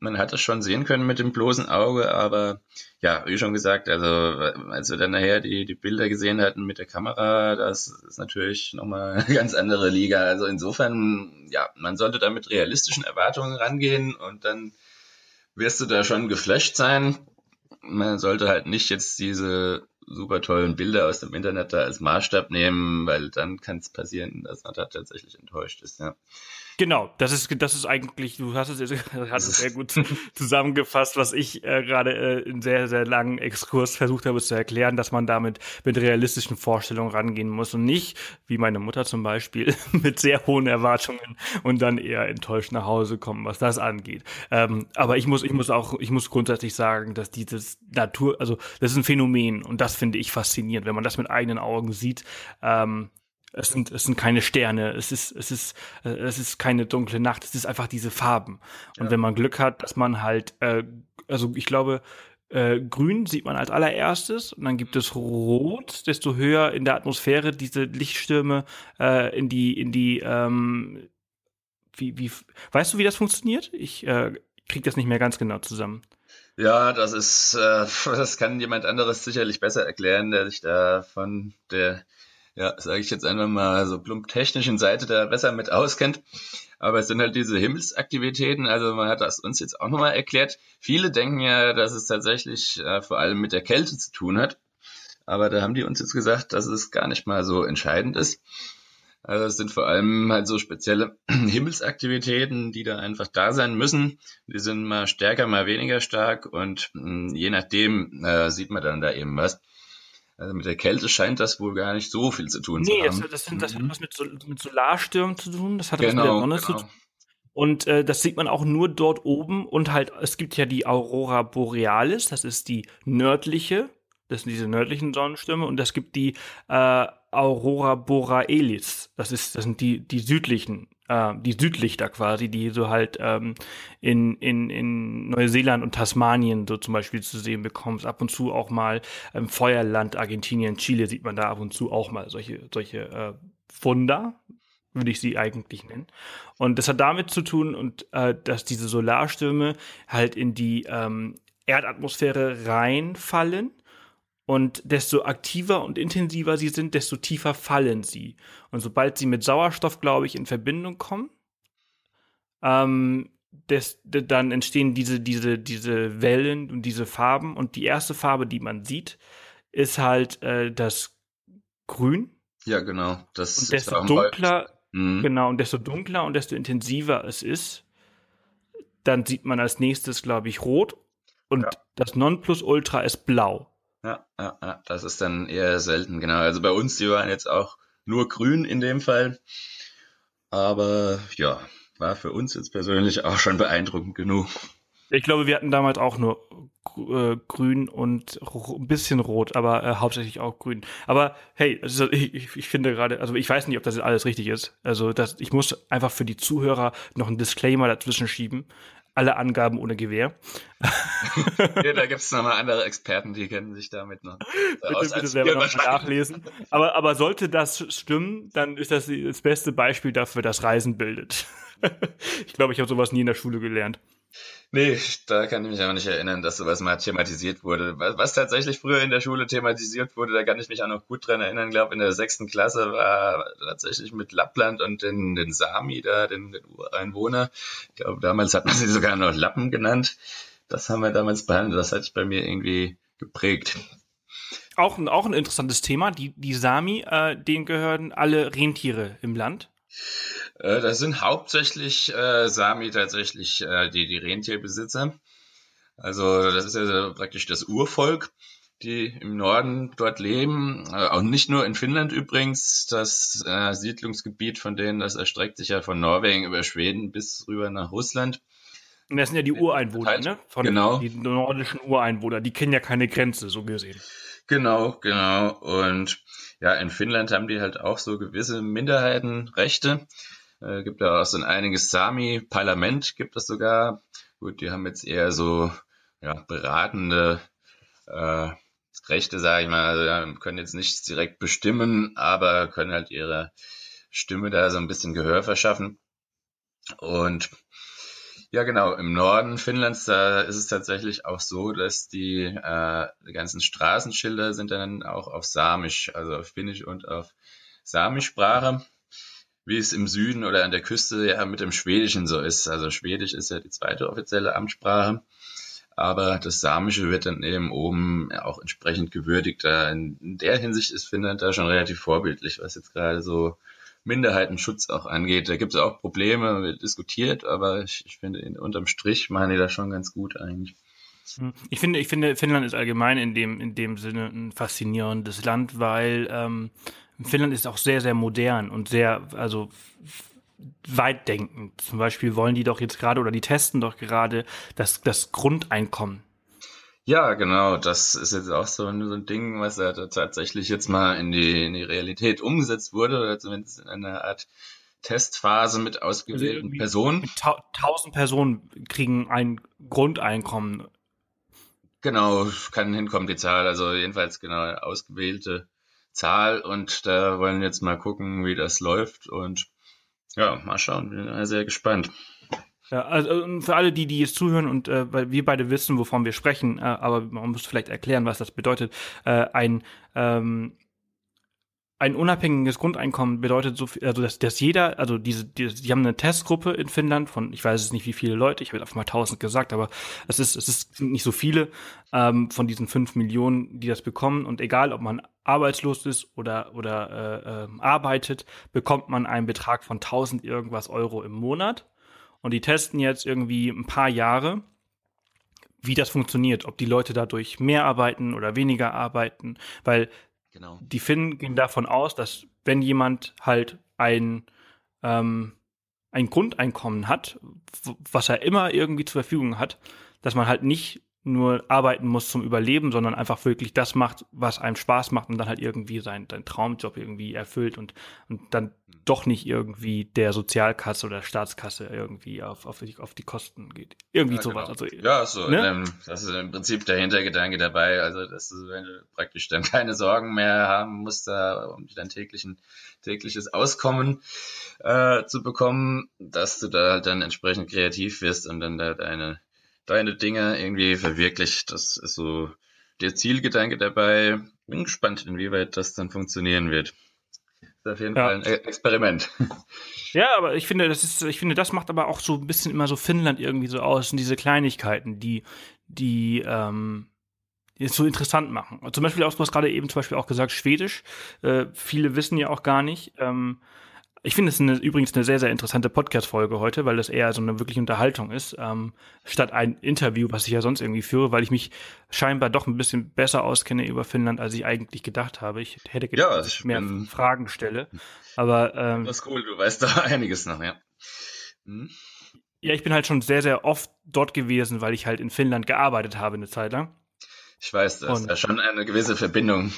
[SPEAKER 1] man hat es schon sehen können mit dem bloßen Auge, aber ja, wie schon gesagt, also als wir dann nachher die, die Bilder gesehen hatten mit der Kamera, das ist natürlich nochmal (laughs) eine ganz andere Liga. Also insofern, ja, man sollte da mit realistischen Erwartungen rangehen und dann wirst du da schon geflasht sein. Man sollte halt nicht jetzt diese super tollen Bilder aus dem Internet da als Maßstab nehmen, weil dann kann es passieren, dass man da tatsächlich enttäuscht ist, ja.
[SPEAKER 2] Genau, das ist das ist eigentlich, du hast es, (laughs) hast es sehr gut zusammengefasst, was ich äh, gerade äh, in sehr sehr langen Exkurs versucht habe zu erklären, dass man damit mit realistischen Vorstellungen rangehen muss und nicht wie meine Mutter zum Beispiel (laughs) mit sehr hohen Erwartungen und dann eher enttäuscht nach Hause kommen, was das angeht. Ähm, aber ich muss ich muss auch ich muss grundsätzlich sagen, dass dieses Natur, also das ist ein Phänomen und das finde ich faszinierend, wenn man das mit eigenen Augen sieht. Ähm, es sind, es sind keine Sterne, es ist, es ist, äh, es ist keine dunkle Nacht, es ist einfach diese Farben. Und ja. wenn man Glück hat, dass man halt, äh, also ich glaube, äh, grün sieht man als allererstes und dann gibt es rot, desto höher in der Atmosphäre diese Lichtstürme äh, in die, in die, ähm, wie, wie, weißt du, wie das funktioniert? Ich äh, krieg das nicht mehr ganz genau zusammen.
[SPEAKER 1] Ja, das ist, äh, (laughs) das kann jemand anderes sicherlich besser erklären, der sich da von der ja, sage ich jetzt einfach mal so plump technischen Seite da besser mit auskennt. Aber es sind halt diese Himmelsaktivitäten, also man hat das uns jetzt auch nochmal erklärt. Viele denken ja, dass es tatsächlich äh, vor allem mit der Kälte zu tun hat. Aber da haben die uns jetzt gesagt, dass es gar nicht mal so entscheidend ist. Also es sind vor allem halt so spezielle (clears throat) Himmelsaktivitäten, die da einfach da sein müssen. Die sind mal stärker, mal weniger stark und mh, hm, je nachdem äh, sieht man dann da eben was. Also mit der Kälte scheint das wohl gar nicht so viel zu tun nee, zu haben.
[SPEAKER 2] Nee, das, das, das, hat mhm. was mit, mit Solarstürmen zu tun, das hat genau, was mit der Sonne genau. zu tun. Und äh, das sieht man auch nur dort oben und halt, es gibt ja die Aurora Borealis, das ist die nördliche, das sind diese nördlichen Sonnenstürme und es gibt die äh, Aurora Borealis, das ist, das sind die, die südlichen äh, die Südlichter quasi, die so halt ähm, in, in, in Neuseeland und Tasmanien so zum Beispiel zu sehen bekommst. Ab und zu auch mal im Feuerland, Argentinien, Chile sieht man da ab und zu auch mal solche, solche äh, Wunder, würde ich sie eigentlich nennen. Und das hat damit zu tun, und äh, dass diese Solarstürme halt in die ähm, Erdatmosphäre reinfallen und desto aktiver und intensiver sie sind, desto tiefer fallen sie. Und sobald sie mit Sauerstoff, glaube ich, in Verbindung kommen, ähm, des, dann entstehen diese, diese, diese Wellen und diese Farben. Und die erste Farbe, die man sieht, ist halt äh, das Grün.
[SPEAKER 1] Ja, genau. Das
[SPEAKER 2] und desto dunkler, Mhm. Genau, und desto dunkler und desto intensiver es ist, dann sieht man als nächstes, glaube ich, rot und ja. das Nonplusultra ist blau.
[SPEAKER 1] Ja, ja, ja, das ist dann eher selten, genau. Also bei uns, die waren jetzt auch nur grün in dem Fall. Aber ja, war für uns jetzt persönlich auch schon beeindruckend genug.
[SPEAKER 2] Ich glaube, wir hatten damals auch nur äh, grün und ein bisschen rot, aber äh, hauptsächlich auch grün. Aber hey, also ich, ich finde gerade, also ich weiß nicht, ob das jetzt alles richtig ist. Also das, ich muss einfach für die Zuhörer noch einen Disclaimer dazwischen schieben alle Angaben ohne Gewehr.
[SPEAKER 1] ja, da gibt es nochmal andere Experten, die kennen sich damit noch
[SPEAKER 2] bitte, aus, bitte selber noch nachlesen. Aber, aber sollte das stimmen, dann ist das das beste Beispiel dafür, dass Reisen bildet. (laughs) ich glaube, ich habe sowas nie in der Schule gelernt.
[SPEAKER 1] Nee, da kann ich mich aber nicht erinnern, dass sowas mal thematisiert wurde. Was, was, tatsächlich früher in der Schule thematisiert wurde, da kann ich mich auch noch gut dran erinnern. Ich glaube, in der sechsten Klasse war tatsächlich mit Lappland und den, den Sami da, den, den Ureinwohner. Ich glaube, damals hat man sie sogar noch Lappen genannt. Das haben wir damals behandelt. Das hat sich bei mir irgendwie geprägt.
[SPEAKER 2] Auch ein, auch ein interessantes Thema. Die, die Sami, äh, denen gehören alle Rentiere im Land.
[SPEAKER 1] Äh, das sind hauptsächlich äh, Sami tatsächlich äh, die, die Rentierbesitzer. Also das ist ja praktisch das Urvolk, die im Norden dort leben. Äh, auch nicht nur in Finnland übrigens. Das äh, Siedlungsgebiet von denen, das erstreckt sich ja von Norwegen über Schweden bis rüber nach Russland.
[SPEAKER 2] Und das sind ja die Ureinwohner, ne?
[SPEAKER 1] Von genau.
[SPEAKER 2] Die nordischen Ureinwohner. Die kennen ja keine Grenze, so gesehen.
[SPEAKER 1] Genau, genau. Und ja, in Finnland haben die halt auch so gewisse Minderheitenrechte. Äh, gibt ja auch so ein einiges Sami-Parlament, gibt es sogar. Gut, die haben jetzt eher so ja, beratende äh, Rechte, sage ich mal. Also ja, können jetzt nichts direkt bestimmen, aber können halt ihre Stimme da so ein bisschen Gehör verschaffen. Und ja, genau. Im Norden Finnlands, da ist es tatsächlich auch so, dass die, äh, die ganzen Straßenschilder sind dann auch auf Samisch, also auf Finnisch und auf Samischsprache wie es im Süden oder an der Küste ja mit dem Schwedischen so ist. Also Schwedisch ist ja die zweite offizielle Amtssprache, aber das Samische wird dann eben oben auch entsprechend gewürdigt. In der Hinsicht ist Finnland da schon relativ vorbildlich, was jetzt gerade so Minderheitenschutz auch angeht. Da gibt es auch Probleme, wird diskutiert, aber ich, ich finde, unterm Strich machen die das schon ganz gut eigentlich.
[SPEAKER 2] Ich finde, ich finde, Finnland ist allgemein in dem, in dem Sinne ein faszinierendes Land, weil ähm, Finnland ist auch sehr, sehr modern und sehr, also weitdenkend. Zum Beispiel wollen die doch jetzt gerade oder die testen doch gerade das, das Grundeinkommen.
[SPEAKER 1] Ja, genau. Das ist jetzt auch so ein, so ein Ding, was ja tatsächlich jetzt mal in die, in die Realität umgesetzt wurde, oder zumindest in einer Art Testphase mit ausgewählten also Personen.
[SPEAKER 2] Tausend Personen kriegen ein Grundeinkommen.
[SPEAKER 1] Genau, kann hinkommen, die Zahl. Also jedenfalls genau ausgewählte Zahl und da wollen wir jetzt mal gucken, wie das läuft und ja, mal schauen. Bin sehr gespannt.
[SPEAKER 2] Ja, also für alle, die, die jetzt zuhören und äh, weil wir beide wissen, wovon wir sprechen, äh, aber man muss vielleicht erklären, was das bedeutet. Äh, ein ähm, ein unabhängiges Grundeinkommen bedeutet so viel, also dass, dass jeder, also diese, die, die haben eine Testgruppe in Finnland von, ich weiß es nicht wie viele Leute, ich habe einfach mal tausend gesagt, aber es ist, es ist nicht so viele ähm, von diesen fünf Millionen, die das bekommen. Und egal, ob man arbeitslos ist oder oder äh, äh, arbeitet, bekommt man einen Betrag von tausend irgendwas Euro im Monat. Und die testen jetzt irgendwie ein paar Jahre wie das funktioniert, ob die Leute dadurch mehr arbeiten oder weniger arbeiten, weil Genau. Die Finnen gehen davon aus, dass wenn jemand halt ein, ähm, ein Grundeinkommen hat, was er immer irgendwie zur Verfügung hat, dass man halt nicht nur arbeiten muss zum Überleben, sondern einfach wirklich das macht, was einem Spaß macht und dann halt irgendwie sein, sein Traumjob irgendwie erfüllt und, und dann doch nicht irgendwie der Sozialkasse oder Staatskasse irgendwie auf, auf, die, auf die Kosten geht. Irgendwie ja, sowas.
[SPEAKER 1] Genau. Also, ja, so, ne? dem, das ist im Prinzip der Hintergedanke dabei. Also, dass du, wenn du praktisch dann (laughs) keine Sorgen mehr haben musst, da, um dein täglichen, tägliches Auskommen äh, zu bekommen, dass du da halt dann entsprechend kreativ wirst und dann da deine deine Dinge irgendwie verwirklicht. Das ist so der Zielgedanke dabei. Bin gespannt, inwieweit das dann funktionieren wird. ist auf jeden ja. Fall ein e- Experiment. (laughs)
[SPEAKER 2] Ja, aber ich finde, das ist, ich finde, das macht aber auch so ein bisschen immer so Finnland irgendwie so aus, und diese Kleinigkeiten, die, die, ähm, es so interessant machen. Zum Beispiel auch, du hast gerade eben zum Beispiel auch gesagt, Schwedisch. Äh, viele wissen ja auch gar nicht, ähm, Ich finde es übrigens eine sehr, sehr interessante Podcast-Folge heute, weil das eher so eine wirkliche Unterhaltung ist, ähm, statt ein Interview, was ich ja sonst irgendwie führe, weil ich mich scheinbar doch ein bisschen besser auskenne über Finnland, als ich eigentlich gedacht habe. Ich hätte gedacht, ja, dass ich mehr bin, Fragen stelle. Aber ähm,
[SPEAKER 1] das ist cool, du weißt da (laughs) einiges noch, ja. Hm?
[SPEAKER 2] Ja, ich bin halt schon sehr, sehr oft dort gewesen, weil ich halt in Finnland gearbeitet habe eine Zeit lang.
[SPEAKER 1] Ich weiß, das ist ja schon eine gewisse Verbindung.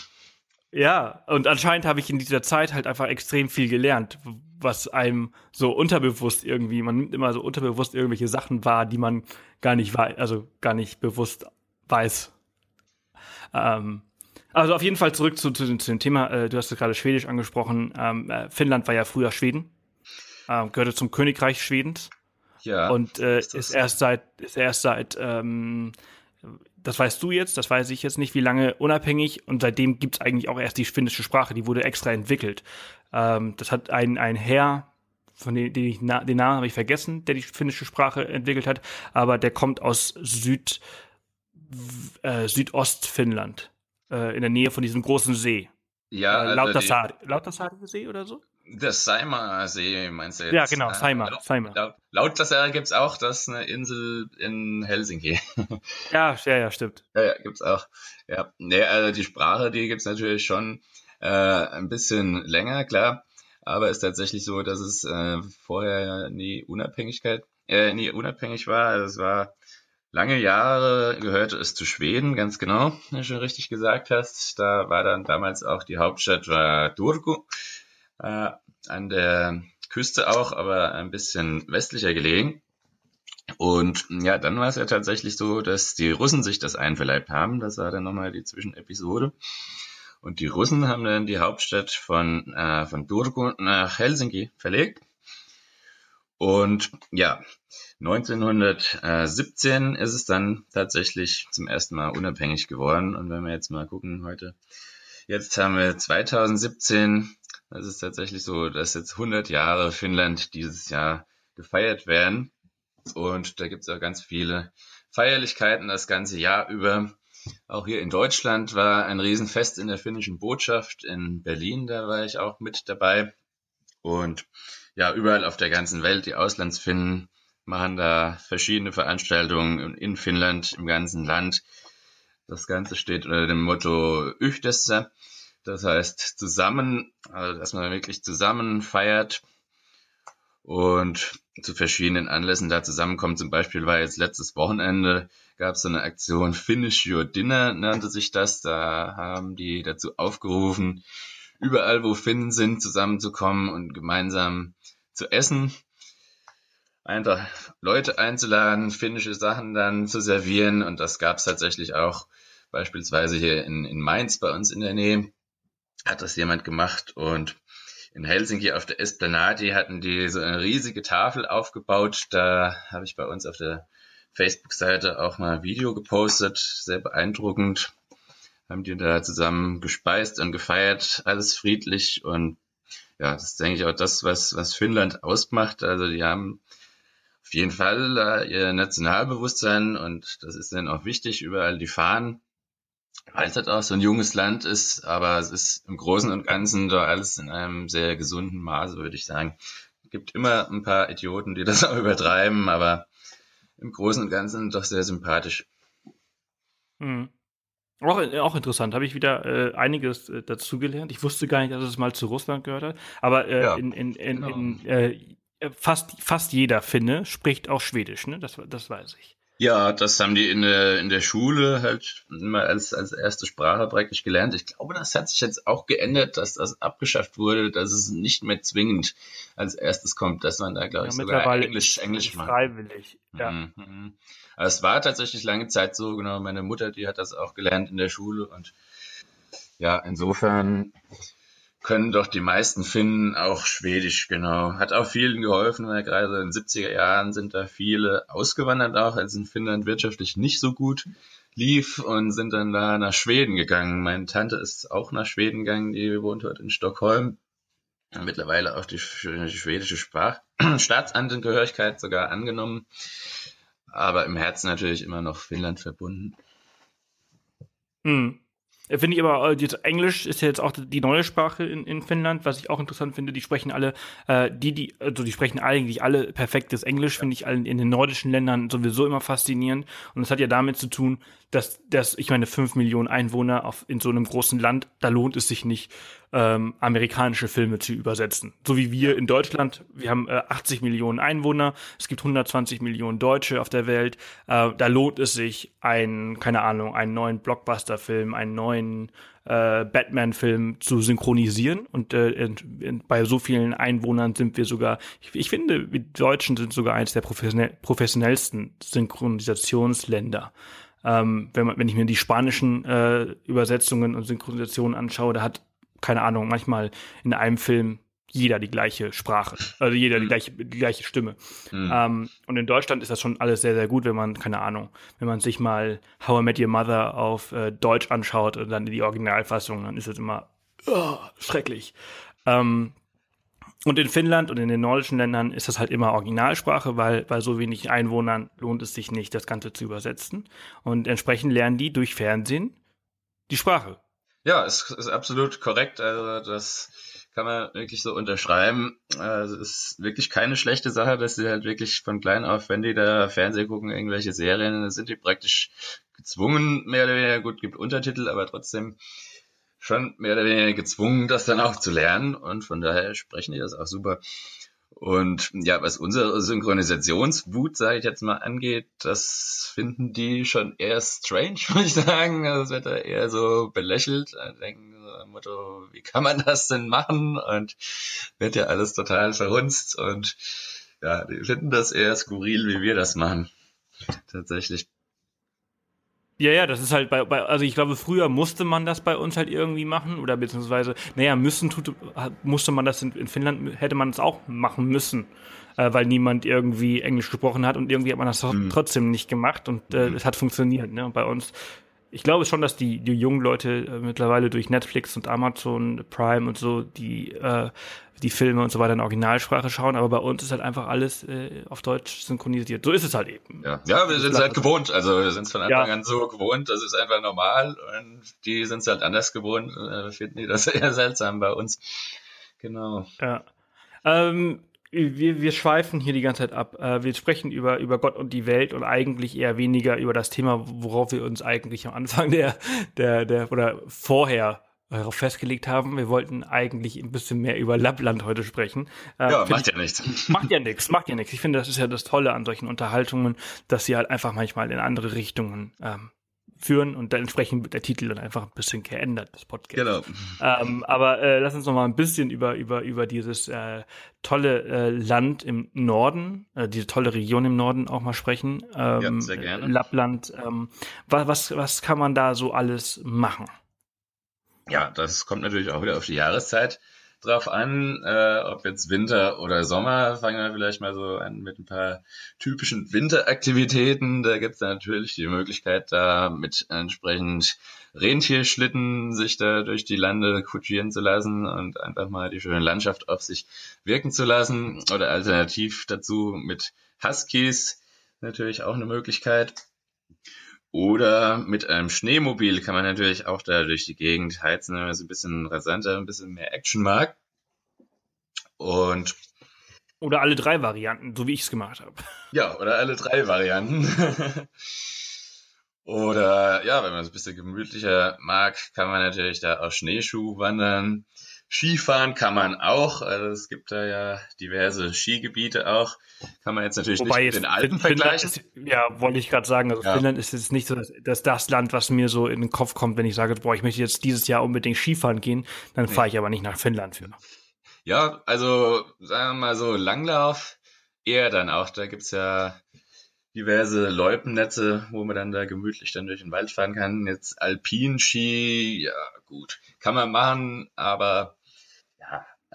[SPEAKER 2] Ja, und anscheinend habe ich in dieser Zeit halt einfach extrem viel gelernt, was einem so unterbewusst irgendwie, man nimmt immer so unterbewusst irgendwelche Sachen wahr, die man gar nicht weiß, also gar nicht bewusst weiß. Ähm, also auf jeden Fall zurück zu, zu, zu dem Thema, äh, du hast es gerade Schwedisch angesprochen. Ähm, äh, Finnland war ja früher Schweden, äh, gehörte zum Königreich Schwedens. Ja. Und äh, ist, ist erst seit, ist erst seit ähm, das weißt du jetzt, das weiß ich jetzt nicht, wie lange unabhängig und seitdem gibt's eigentlich auch erst die finnische Sprache, die wurde extra entwickelt. Ähm, das hat ein, ein Herr, von dem, den, ich, den Namen habe ich vergessen, der die finnische Sprache entwickelt hat, aber der kommt aus Süd, äh, Südostfinnland, äh, in der Nähe von diesem großen See.
[SPEAKER 1] Ja,
[SPEAKER 2] äh, also Lautasari See oder so?
[SPEAKER 1] Der Seimer See, meinst du jetzt?
[SPEAKER 2] Ja, genau, Seimer.
[SPEAKER 1] Laut,
[SPEAKER 2] Seimer.
[SPEAKER 1] Laut, laut das gibt's auch, das eine Insel in Helsinki. (laughs)
[SPEAKER 2] ja, ja, ja, stimmt.
[SPEAKER 1] Ja, ja, gibt's auch. Ja, nee, also die Sprache, die gibt's natürlich schon äh, ein bisschen länger, klar. Aber ist tatsächlich so, dass es äh, vorher nie Unabhängigkeit, äh, nie unabhängig war. Also es war lange Jahre gehörte es zu Schweden, ganz genau, wie du schon richtig gesagt hast. Da war dann damals auch die Hauptstadt war Turku äh, an der Küste auch, aber ein bisschen westlicher gelegen. Und ja, dann war es ja tatsächlich so, dass die Russen sich das einverleibt haben. Das war dann nochmal die Zwischenepisode. Und die Russen haben dann die Hauptstadt von, äh, von Turku nach Helsinki verlegt. Und ja, 1917 ist es dann tatsächlich zum ersten Mal unabhängig geworden. Und wenn wir jetzt mal gucken heute, jetzt haben wir 2017 es ist tatsächlich so, dass jetzt 100 Jahre Finnland dieses Jahr gefeiert werden. Und da gibt es auch ganz viele Feierlichkeiten das ganze Jahr über. Auch hier in Deutschland war ein Riesenfest in der finnischen Botschaft in Berlin, da war ich auch mit dabei. Und ja, überall auf der ganzen Welt, die Auslandsfinnen machen da verschiedene Veranstaltungen in Finnland, im ganzen Land. Das Ganze steht unter dem Motto Üchtessä. Das heißt, zusammen, also dass man wirklich zusammen feiert und zu verschiedenen Anlässen da zusammenkommt. Zum Beispiel war jetzt letztes Wochenende, gab es so eine Aktion Finish Your Dinner, nannte sich das. Da haben die dazu aufgerufen, überall wo Finnen sind, zusammenzukommen und gemeinsam zu essen. Einfach Leute einzuladen, finnische Sachen dann zu servieren. Und das gab es tatsächlich auch beispielsweise hier in, in Mainz bei uns in der Nähe hat das jemand gemacht und in Helsinki auf der Esplanade hatten die so eine riesige Tafel aufgebaut. Da habe ich bei uns auf der Facebook-Seite auch mal ein Video gepostet, sehr beeindruckend. Haben die da zusammen gespeist und gefeiert, alles friedlich und ja, das ist, denke ich, auch das, was, was Finnland ausmacht. Also die haben auf jeden Fall äh, ihr Nationalbewusstsein und das ist dann auch wichtig, überall die Fahnen weil es halt auch so ein junges Land ist, aber es ist im Großen und Ganzen doch alles in einem sehr gesunden Maße, würde ich sagen. Es gibt immer ein paar Idioten, die (laughs) das auch übertreiben, aber im Großen und Ganzen doch sehr sympathisch.
[SPEAKER 2] Hm. Auch, auch interessant, habe ich wieder äh, einiges äh, dazugelernt. Ich wusste gar nicht, dass es mal zu Russland gehört hat, aber äh, ja, in, in, in, genau. in äh, fast, fast jeder Finne spricht auch Schwedisch, ne? Das, das weiß ich.
[SPEAKER 1] Ja, das haben die in der, in der Schule halt immer als, als erste Sprache praktisch gelernt. Ich glaube, das hat sich jetzt auch geändert, dass das abgeschafft wurde, dass es nicht mehr zwingend als erstes kommt, dass man da, glaube ja, ich, sogar Englisch, Englisch
[SPEAKER 2] macht. Freiwillig, ja.
[SPEAKER 1] Mhm. Aber es war tatsächlich lange Zeit so, genau. Meine Mutter, die hat das auch gelernt in der Schule und ja, insofern können doch die meisten Finnen auch Schwedisch, genau. Hat auch vielen geholfen, weil gerade in den 70er Jahren sind da viele ausgewandert auch, als in Finnland wirtschaftlich nicht so gut lief und sind dann da nach Schweden gegangen. Meine Tante ist auch nach Schweden gegangen, die wohnt heute in Stockholm. Mittlerweile auch die, schwedische Sprach (clears throat) Staatsangehörigkeit sogar angenommen, aber im Herzen natürlich immer noch Finnland verbunden.
[SPEAKER 2] Hm. Finde ich aber, äh, jetzt Englisch ist ja jetzt auch die neue Sprache in, in Finnland, was ich auch interessant finde. Die sprechen alle, äh, die, die, also die sprechen eigentlich alle perfektes Englisch, finde ich allen in den nordischen Ländern sowieso immer faszinierend. Und das hat ja damit zu tun, dass, dass ich meine, fünf Millionen Einwohner auf, in so einem großen Land, da lohnt es sich nicht, ähm, amerikanische Filme zu übersetzen. So wie wir in Deutschland, wir haben äh, 80 Millionen Einwohner, es gibt 120 Millionen Deutsche auf der Welt, äh, da lohnt es sich, einen, keine Ahnung, einen neuen Blockbuster-Film, einen neuen äh, Batman-Film zu synchronisieren. Und äh, in, in, bei so vielen Einwohnern sind wir sogar, ich, ich finde, wir Deutschen sind sogar eines der professionell, professionellsten Synchronisationsländer. Ähm, wenn, man, wenn ich mir die spanischen äh, Übersetzungen und Synchronisationen anschaue, da hat keine Ahnung, manchmal in einem Film jeder die gleiche Sprache, also jeder die mhm. gleiche, die gleiche Stimme. Mhm. Ähm, und in Deutschland ist das schon alles sehr, sehr gut, wenn man, keine Ahnung, wenn man sich mal How I Met Your Mother auf äh, Deutsch anschaut und dann die Originalfassung, dann ist es immer oh, schrecklich. Ähm, und in Finnland und in den nordischen Ländern ist das halt immer Originalsprache, weil bei so wenig Einwohnern lohnt es sich nicht, das Ganze zu übersetzen. Und entsprechend lernen die durch Fernsehen die Sprache.
[SPEAKER 1] Ja, es ist absolut korrekt. Also das kann man wirklich so unterschreiben. Also es ist wirklich keine schlechte Sache, dass sie halt wirklich von klein auf, wenn die da Fernsehen gucken, irgendwelche Serien, sind die praktisch gezwungen, mehr oder weniger gut, gibt Untertitel, aber trotzdem schon mehr oder weniger gezwungen, das dann auch zu lernen. Und von daher sprechen die das auch super. Und ja, was unsere Synchronisationswut, sage ich jetzt mal, angeht, das finden die schon eher strange, (laughs) würde ich sagen. Das wird da eher so belächelt. Denken so Motto, wie kann man das denn machen? Und wird ja alles total verhunzt. Und ja, die finden das eher skurril, wie wir das machen. Tatsächlich.
[SPEAKER 2] Ja, ja, das ist halt bei, bei, also ich glaube, früher musste man das bei uns halt irgendwie machen oder beziehungsweise, naja, müssen tut, musste man das in, in Finnland, hätte man es auch machen müssen, äh, weil niemand irgendwie Englisch gesprochen hat und irgendwie hat man das mhm. trotzdem nicht gemacht und äh, mhm. es hat funktioniert. Ne? Und bei uns ich glaube schon, dass die, die jungen Leute äh, mittlerweile durch Netflix und Amazon Prime und so die, äh, die Filme und so weiter in Originalsprache schauen, aber bei uns ist halt einfach alles äh, auf Deutsch synchronisiert. So ist es halt eben.
[SPEAKER 1] Ja, ja wir sind es halt gewohnt. Also wir sind es von Anfang ja. an so gewohnt, das ist einfach normal und die sind es halt anders gewohnt, äh, finden die das (laughs) eher seltsam bei uns. Genau.
[SPEAKER 2] Ja. Ähm, wir, wir schweifen hier die ganze Zeit ab. Äh, wir sprechen über, über Gott und die Welt und eigentlich eher weniger über das Thema, worauf wir uns eigentlich am Anfang der, der, der oder vorher darauf festgelegt haben. Wir wollten eigentlich ein bisschen mehr über Lappland heute sprechen.
[SPEAKER 1] Äh, ja, macht ich, ja nichts.
[SPEAKER 2] Macht ja nichts, (laughs) macht ja nichts. Ich finde, das ist ja das Tolle an solchen Unterhaltungen, dass sie halt einfach manchmal in andere Richtungen ähm, führen und dann entsprechend wird der Titel dann einfach ein bisschen geändert, das Podcast. Genau. Ähm, aber äh, lass uns noch mal ein bisschen über, über, über dieses äh, tolle äh, Land im Norden, äh, diese tolle Region im Norden auch mal sprechen. Ähm, ja, sehr gerne. Lappland. Ähm, was, was, was kann man da so alles machen?
[SPEAKER 1] Ja, das kommt natürlich auch wieder auf die Jahreszeit drauf an, äh, ob jetzt Winter oder Sommer. Fangen wir vielleicht mal so an mit ein paar typischen Winteraktivitäten. Da gibt es natürlich die Möglichkeit, da mit entsprechend Rentierschlitten sich da durch die Lande kutschieren zu lassen und einfach mal die schöne Landschaft auf sich wirken zu lassen. Oder alternativ dazu mit Huskies natürlich auch eine Möglichkeit. Oder mit einem Schneemobil kann man natürlich auch da durch die Gegend heizen, wenn man es ein bisschen rasanter, ein bisschen mehr Action mag. Und
[SPEAKER 2] oder alle drei Varianten, so wie ich es gemacht habe.
[SPEAKER 1] Ja, oder alle drei Varianten. (laughs) oder ja, wenn man es ein bisschen gemütlicher mag, kann man natürlich da auf Schneeschuh wandern. Skifahren kann man auch. Also es gibt da ja diverse Skigebiete auch. Kann man jetzt natürlich Wobei nicht mit den Alpen vergleichen.
[SPEAKER 2] Ist, ja, wollte ich gerade sagen. Also ja. Finnland ist jetzt nicht so dass das Land, was mir so in den Kopf kommt, wenn ich sage, boah, ich möchte jetzt dieses Jahr unbedingt Skifahren gehen, dann nee. fahre ich aber nicht nach Finnland für.
[SPEAKER 1] Ja, also sagen wir mal so Langlauf eher dann auch. Da gibt's ja diverse Loipennetze, wo man dann da gemütlich dann durch den Wald fahren kann. Jetzt Alpinski, ja gut, kann man machen, aber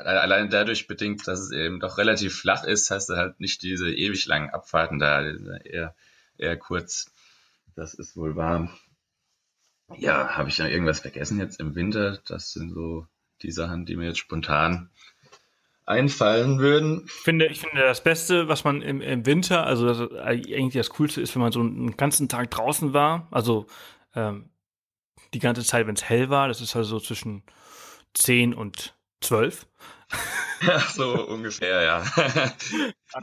[SPEAKER 1] allein dadurch bedingt, dass es eben doch relativ flach ist, hast du halt nicht diese ewig langen Abfahrten da, eher, eher kurz. Das ist wohl warm. Ja, habe ich noch irgendwas vergessen jetzt im Winter? Das sind so die Sachen, die mir jetzt spontan einfallen würden.
[SPEAKER 2] Ich finde, ich finde das Beste, was man im, im Winter, also das, eigentlich das Coolste ist, wenn man so einen ganzen Tag draußen war. Also ähm, die ganze Zeit, wenn es hell war. Das ist also so zwischen 10 und 12.
[SPEAKER 1] Ja, so ungefähr, ja.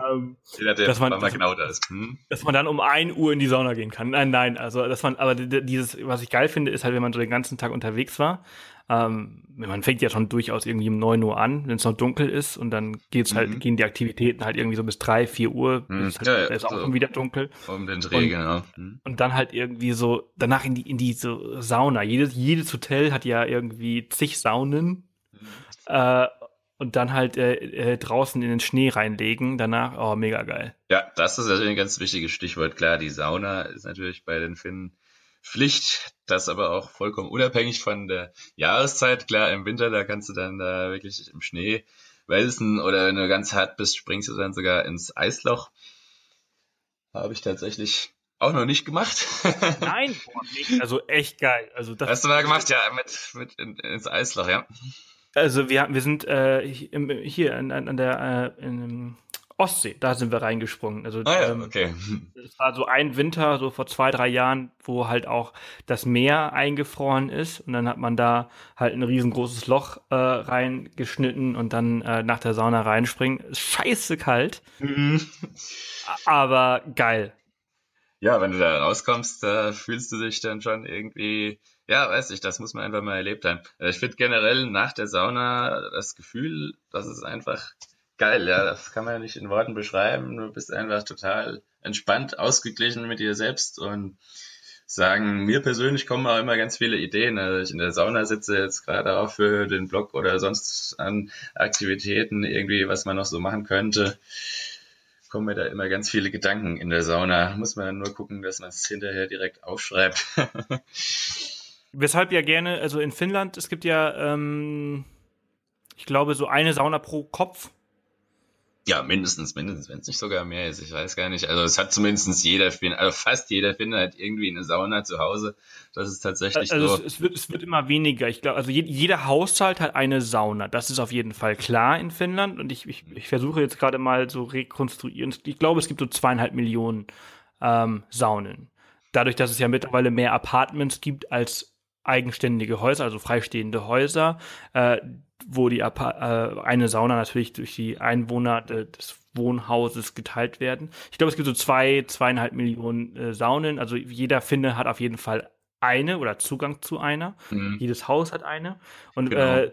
[SPEAKER 2] Ähm,
[SPEAKER 1] Jeder, der
[SPEAKER 2] dass man-
[SPEAKER 1] mal genau da ist. Hm?
[SPEAKER 2] dass man dann um 1 Uhr in die Sauna gehen kann. Nein, nein, also dass man, aber dieses, was ich geil finde, ist halt, wenn man so den ganzen Tag unterwegs war. Ähm, man fängt ja schon durchaus irgendwie um 9 Uhr an, wenn es noch dunkel ist und dann geht's halt,
[SPEAKER 1] Mhm.
[SPEAKER 2] gehen die Aktivitäten halt irgendwie so bis 3, 4 Uhr.
[SPEAKER 1] Mhm.
[SPEAKER 2] Ist, halt,
[SPEAKER 1] Ja, ja,
[SPEAKER 2] ist auch
[SPEAKER 1] so.
[SPEAKER 2] schon wieder dunkel.
[SPEAKER 1] Um den Dreh,
[SPEAKER 2] Und-
[SPEAKER 1] genau. Hm?
[SPEAKER 2] Und dann halt irgendwie so, danach in die, in die so Sauna. Jedes, jedes Hotel hat ja irgendwie zig Saunen. Äh, und dann halt äh, äh, draußen in den Schnee reinlegen. Danach, oh, mega geil.
[SPEAKER 1] Ja, das ist natürlich ein ganz wichtiges Stichwort. Klar, die Sauna ist natürlich bei den Finnen Pflicht, das aber auch vollkommen unabhängig von der Jahreszeit. Klar, im Winter, da kannst du dann da wirklich im Schnee wälzen oder wenn du ganz hart bist, springst du dann sogar ins Eisloch. Habe ich tatsächlich auch noch nicht gemacht. (laughs)
[SPEAKER 2] Nein, boah, mega, also echt geil. Also das,
[SPEAKER 1] Hast du mal gemacht? Ja, mit, mit in, ins Eisloch, ja.
[SPEAKER 2] Also wir, wir sind äh, hier an, an der äh, in, Ostsee, da sind wir reingesprungen. Also
[SPEAKER 1] Ah ja,
[SPEAKER 2] ähm,
[SPEAKER 1] okay.
[SPEAKER 2] es war so ein Winter, so vor zwei, drei Jahren, wo halt auch das Meer eingefroren ist und dann hat man da halt ein riesengroßes Loch äh, reingeschnitten und dann äh, nach der Sauna reinspringen. Ist Scheiße kalt, aber geil.
[SPEAKER 1] Ja, wenn du da rauskommst, da fühlst du dich dann schon irgendwie, ja, weiß ich, das muss man einfach mal erlebt haben. Äh, Ich finde generell nach der Sauna das Gefühl, das ist einfach geil, ja, das kann man nicht in Worten beschreiben. Du bist einfach total entspannt, ausgeglichen mit dir selbst und sagen, mir persönlich kommen auch immer ganz viele Ideen. Also ich in der Sauna sitze jetzt gerade auch für den Blog oder sonst an Aktivitäten irgendwie, was man noch so machen könnte kommen mir da immer ganz viele Gedanken in der Sauna. Muss man nur gucken, dass man es hinterher direkt aufschreibt. (laughs)
[SPEAKER 2] Weshalb ja gerne, also in Finnland, es gibt ja, ähm, ich glaube, so eine Sauna pro Kopf.
[SPEAKER 1] ja, mindestens, mindestens, wenn es nicht sogar mehr ist. Ich weiß gar nicht. Also es hat zumindest jeder Finn, also fast jeder Finner hat irgendwie eine Sauna zu Hause. Das ist tatsächlich
[SPEAKER 2] Also
[SPEAKER 1] so.
[SPEAKER 2] es, es, wird, es wird immer weniger. Ich glaube, also je, jeder Haushalt hat eine Sauna. Das ist auf jeden Fall klar in Finnland. Und ich, ich, ich versuche jetzt gerade mal so rekonstruieren. Ich glaube, es gibt so zweieinhalb Millionen ähm, Saunen. Dadurch, dass es ja mittlerweile mehr Apartments gibt als eigenständige Häuser, also freistehende Häuser, äh, wo die Apa äh, eine Sauna natürlich durch die Einwohner de des Wohnhauses geteilt werden. Ich glaube, es gibt so zwei, zweieinhalb Millionen äh, Saunen. Also jeder Finne hat auf jeden Fall eine oder Zugang zu einer.
[SPEAKER 1] Mhm.
[SPEAKER 2] Jedes Haus hat eine. Und
[SPEAKER 1] Genau.
[SPEAKER 2] äh,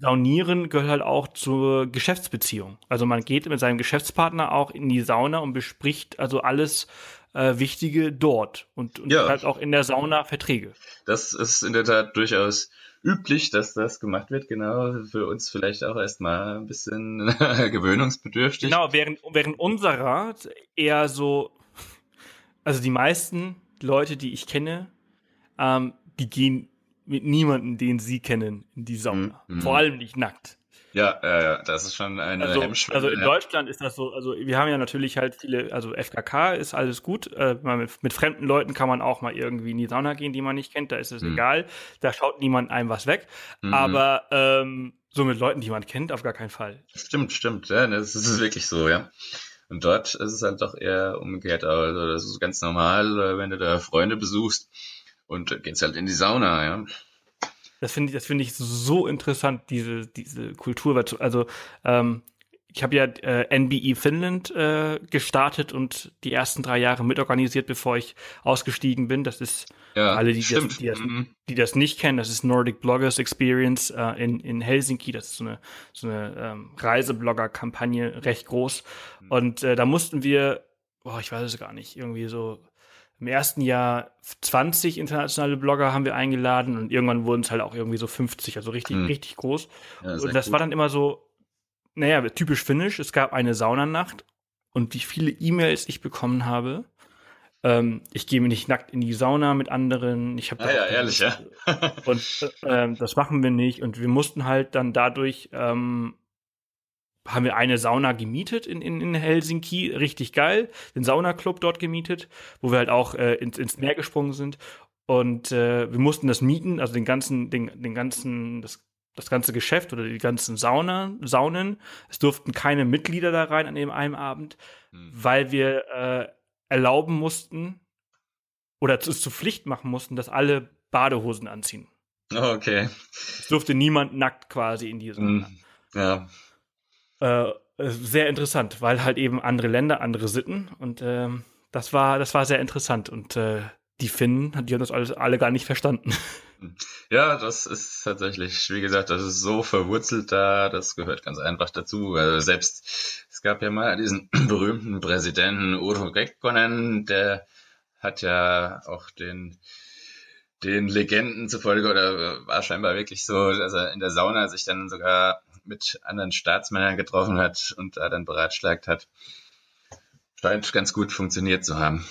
[SPEAKER 2] Saunieren gehört halt auch zur Geschäftsbeziehung. Also man geht mit seinem Geschäftspartner auch in die Sauna und bespricht also alles äh, Wichtige dort und, und
[SPEAKER 1] Ja.
[SPEAKER 2] halt auch in der Sauna Verträge.
[SPEAKER 1] Das ist in der Tat durchaus üblich, dass das gemacht wird. Genau, für uns vielleicht auch erstmal ein bisschen (laughs) gewöhnungsbedürftig.
[SPEAKER 2] Genau, während, während unserer eher so, also die meisten Leute, die ich kenne, ähm, die gehen mit niemandem, den sie kennen, in die Sauna.
[SPEAKER 1] Mhm.
[SPEAKER 2] Vor allem nicht nackt.
[SPEAKER 1] Ja, ja, das ist schon eine
[SPEAKER 2] Also,
[SPEAKER 1] Hemmschwelle.
[SPEAKER 2] also in
[SPEAKER 1] ja.
[SPEAKER 2] Deutschland ist das so, also wir haben ja natürlich halt viele, also FKK ist alles gut. Äh, mit, mit fremden Leuten kann man auch mal irgendwie in die Sauna gehen, die man nicht kennt, da ist es
[SPEAKER 1] Mhm.
[SPEAKER 2] egal. Da schaut niemand einem was weg.
[SPEAKER 1] Mhm.
[SPEAKER 2] Aber ähm, so mit Leuten, die man kennt, auf gar keinen Fall.
[SPEAKER 1] Stimmt, stimmt, ja, das ist wirklich so, ja. Und dort ist es halt doch eher umgekehrt. Also das ist ganz normal, äh, wenn du da Freunde besuchst und äh, gehst halt in die Sauna, ja.
[SPEAKER 2] Das finde ich, das finde ich so interessant, diese, diese Kultur. Also ähm, ich habe ja äh, NBE Finnland äh, gestartet und die ersten drei Jahre mitorganisiert, bevor ich ausgestiegen bin. Das ist
[SPEAKER 1] Ja,
[SPEAKER 2] alle, die das, die, das,
[SPEAKER 1] Mhm.
[SPEAKER 2] die das nicht kennen, das ist Nordic Bloggers Experience äh, in, in Helsinki. Das ist so eine, so eine ähm, Reiseblogger-Kampagne, recht groß. Und äh, da mussten wir, boah, ich weiß es gar nicht, irgendwie so im ersten Jahr 20 internationale Blogger haben wir eingeladen und irgendwann wurden es halt auch irgendwie so 50, also richtig,
[SPEAKER 1] Hm.
[SPEAKER 2] richtig groß.
[SPEAKER 1] Ja,
[SPEAKER 2] und das
[SPEAKER 1] gut.
[SPEAKER 2] war dann immer so, naja, typisch finnisch. Es gab eine Saunanacht und wie viele E-Mails ich bekommen habe. Ähm, ich gehe mir nicht nackt in die Sauna mit anderen. Ich habe
[SPEAKER 1] Ah ja, ehrlich, ja.
[SPEAKER 2] und äh, ähm, das machen wir nicht. Und wir mussten halt dann dadurch, ähm, haben wir eine Sauna gemietet in, in, in Helsinki, richtig geil, den Saunaclub dort gemietet, wo wir halt auch äh, ins, ins Meer gesprungen sind. Und äh, wir mussten das mieten, also den ganzen, den, den ganzen, das, das ganze Geschäft oder die ganzen Sauna, Saunen. Es durften keine Mitglieder da rein an dem einen Abend,
[SPEAKER 1] Hm.
[SPEAKER 2] weil wir äh, erlauben mussten oder zu, zu Pflicht machen mussten, dass alle Badehosen anziehen.
[SPEAKER 1] Okay.
[SPEAKER 2] Es durfte niemand nackt quasi in die Sauna.
[SPEAKER 1] Mm, ja.
[SPEAKER 2] Äh, sehr interessant, weil halt eben andere Länder, andere Sitten und ähm, das war, das war sehr interessant und äh, die Finnen, die haben das alles alle gar nicht verstanden. (laughs)
[SPEAKER 1] Ja, das ist tatsächlich, wie gesagt, das ist so verwurzelt da, das gehört ganz einfach dazu. Also selbst, es gab ja mal diesen (clears throat) berühmten Präsidenten Urho Kekkonen, der hat ja auch den, den Legenden zufolge oder war scheinbar wirklich so, dass er in der Sauna sich dann sogar mit anderen Staatsmännern getroffen hat und da dann beratschlagt hat. Scheint ganz gut funktioniert zu haben.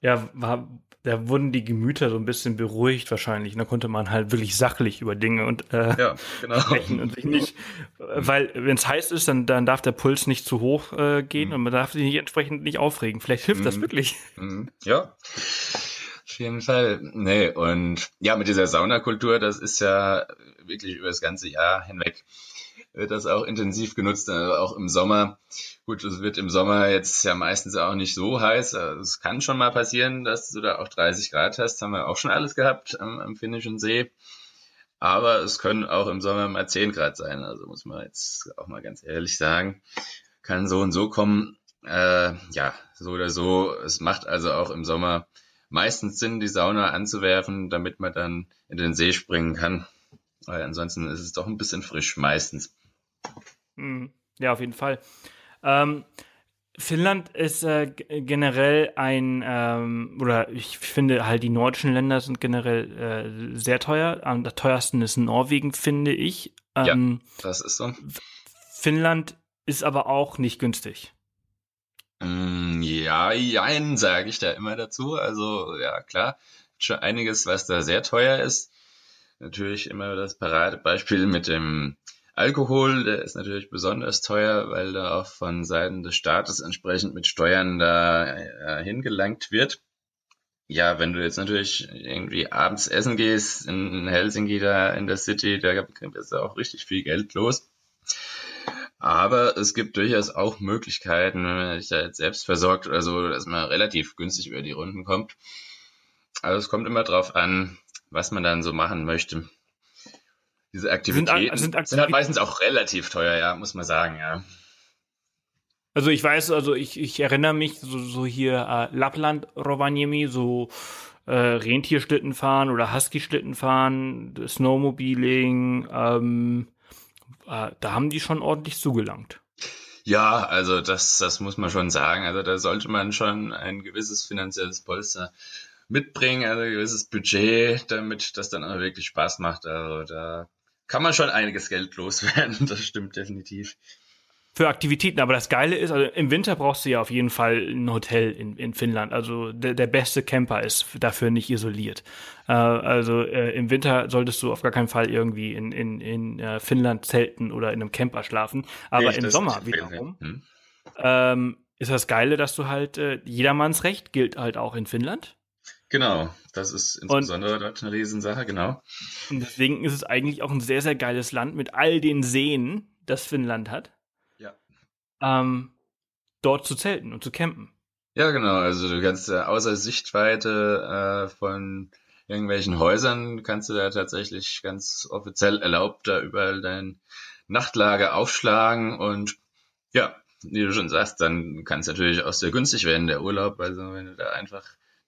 [SPEAKER 2] Ja, war, da wurden die Gemüter so ein bisschen beruhigt wahrscheinlich. da konnte man halt wirklich sachlich über Dinge und äh, ja, genau. sprechen und sich nicht, weil wenn es heiß ist, dann, dann darf der Puls nicht zu hoch äh, gehen mhm. und man darf sich nicht entsprechend nicht aufregen. Vielleicht hilft mhm. das wirklich.
[SPEAKER 1] Mhm. Ja. Auf jeden Fall. Nee, und ja, mit dieser Saunakultur, das ist ja wirklich über das ganze Jahr hinweg wird das auch intensiv genutzt, äh, auch im Sommer. Gut, es wird im Sommer jetzt ja meistens auch nicht so heiß. Also es kann schon mal passieren, dass du da auch 30 Grad hast. Haben wir auch schon alles gehabt am, am Finnischen See. Aber es können auch im Sommer mal 10 Grad sein. Also muss man jetzt auch mal ganz ehrlich sagen. Kann so und so kommen. Äh, ja, so oder so. Es macht also auch im Sommer meistens Sinn, die Sauna anzuwerfen, damit man dann in den See springen kann. Weil ansonsten ist es doch ein bisschen frisch meistens.
[SPEAKER 2] Hm, ja, auf jeden Fall. Ähm, Finnland ist äh, generell ein, ähm, oder ich finde halt die nordischen Länder sind generell äh, sehr teuer. Am teuersten ist Norwegen, finde ich.
[SPEAKER 1] Ähm, ja, das ist so.
[SPEAKER 2] Finnland ist aber auch nicht günstig.
[SPEAKER 1] Mm, ja, jein, sage ich da immer dazu. Also ja, klar, schon einiges, was da sehr teuer ist. Natürlich immer das Paradebeispiel mit dem Alkohol, der ist natürlich besonders teuer, weil da auch von Seiten des Staates entsprechend mit Steuern da äh, hingelangt wird. Ja, wenn du jetzt natürlich irgendwie abends essen gehst in Helsinki da in der City, da ist auch richtig viel Geld los. Aber es gibt durchaus auch Möglichkeiten, wenn man sich da jetzt selbst versorgt oder so, dass man relativ günstig über die Runden kommt. Also es kommt immer drauf an, was man dann so machen möchte. Diese Aktivitäten sind, sind, Aktivitäten sind halt meistens auch relativ teuer, ja, muss man sagen, ja.
[SPEAKER 2] Also ich weiß, also ich, ich erinnere mich so, so hier äh, Lappland, Rovaniemi, so äh, Rentierschlitten fahren oder Husky-Schlitten fahren, Snowmobiling, ähm, äh, da haben die schon ordentlich zugelangt.
[SPEAKER 1] Ja, also das, das muss man schon sagen. Also da sollte man schon ein gewisses finanzielles Polster mitbringen, also ein gewisses Budget, damit das dann auch wirklich Spaß macht. Also da kann man schon einiges Geld loswerden, (laughs) das stimmt definitiv.
[SPEAKER 2] Für Aktivitäten, aber das Geile ist, also im Winter brauchst du ja auf jeden Fall ein Hotel in, in Finnland. Also der, der beste Camper ist dafür nicht isoliert. Äh, also äh, im Winter solltest du auf gar keinen Fall irgendwie in, in, in äh, Finnland zelten oder in einem Camper schlafen. Aber nee, im Sommer wiederum hm. ähm, ist das Geile, dass du halt äh, jedermanns Recht gilt halt auch in Finnland.
[SPEAKER 1] Genau, das ist insbesondere und, dort eine Riesensache, genau.
[SPEAKER 2] Und deswegen ist es eigentlich auch ein sehr, sehr geiles Land mit all den Seen, das Finnland hat.
[SPEAKER 1] Ja.
[SPEAKER 2] Ähm, dort zu zelten und zu campen.
[SPEAKER 1] Ja, genau. Also du kannst äh, außer Sichtweite äh, von irgendwelchen Häusern kannst du da tatsächlich ganz offiziell erlaubt da überall dein Nachtlager aufschlagen und ja, wie du schon sagst, dann kann es natürlich auch sehr günstig werden, der Urlaub. Also wenn du da einfach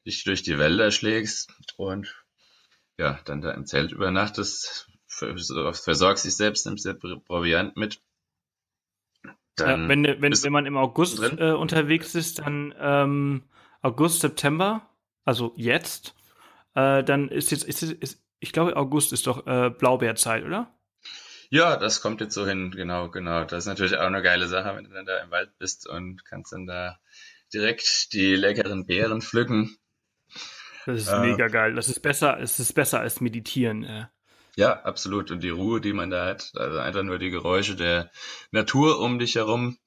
[SPEAKER 1] dich durch die Wälder schlägst und ja, dann da im Zelt übernachtest, versorgst dich selbst, nimmst dir Proviant mit.
[SPEAKER 2] Dann ja, wenn, wenn, wenn man im August äh, unterwegs ist, dann ähm, August, September, also jetzt, äh, dann ist jetzt, ist, ist, ich glaube, August ist doch äh, Blaubeerzeit, oder?
[SPEAKER 1] Ja, das kommt jetzt so hin, genau, genau. Das ist natürlich auch eine geile Sache, wenn du dann da im Wald bist und kannst dann da direkt die leckeren Beeren pflücken.
[SPEAKER 2] Das ist äh, mega geil. Das ist besser, es ist besser als meditieren. Äh.
[SPEAKER 1] Ja, absolut. Und die Ruhe, die man da hat, also einfach nur die Geräusche der Natur um dich herum.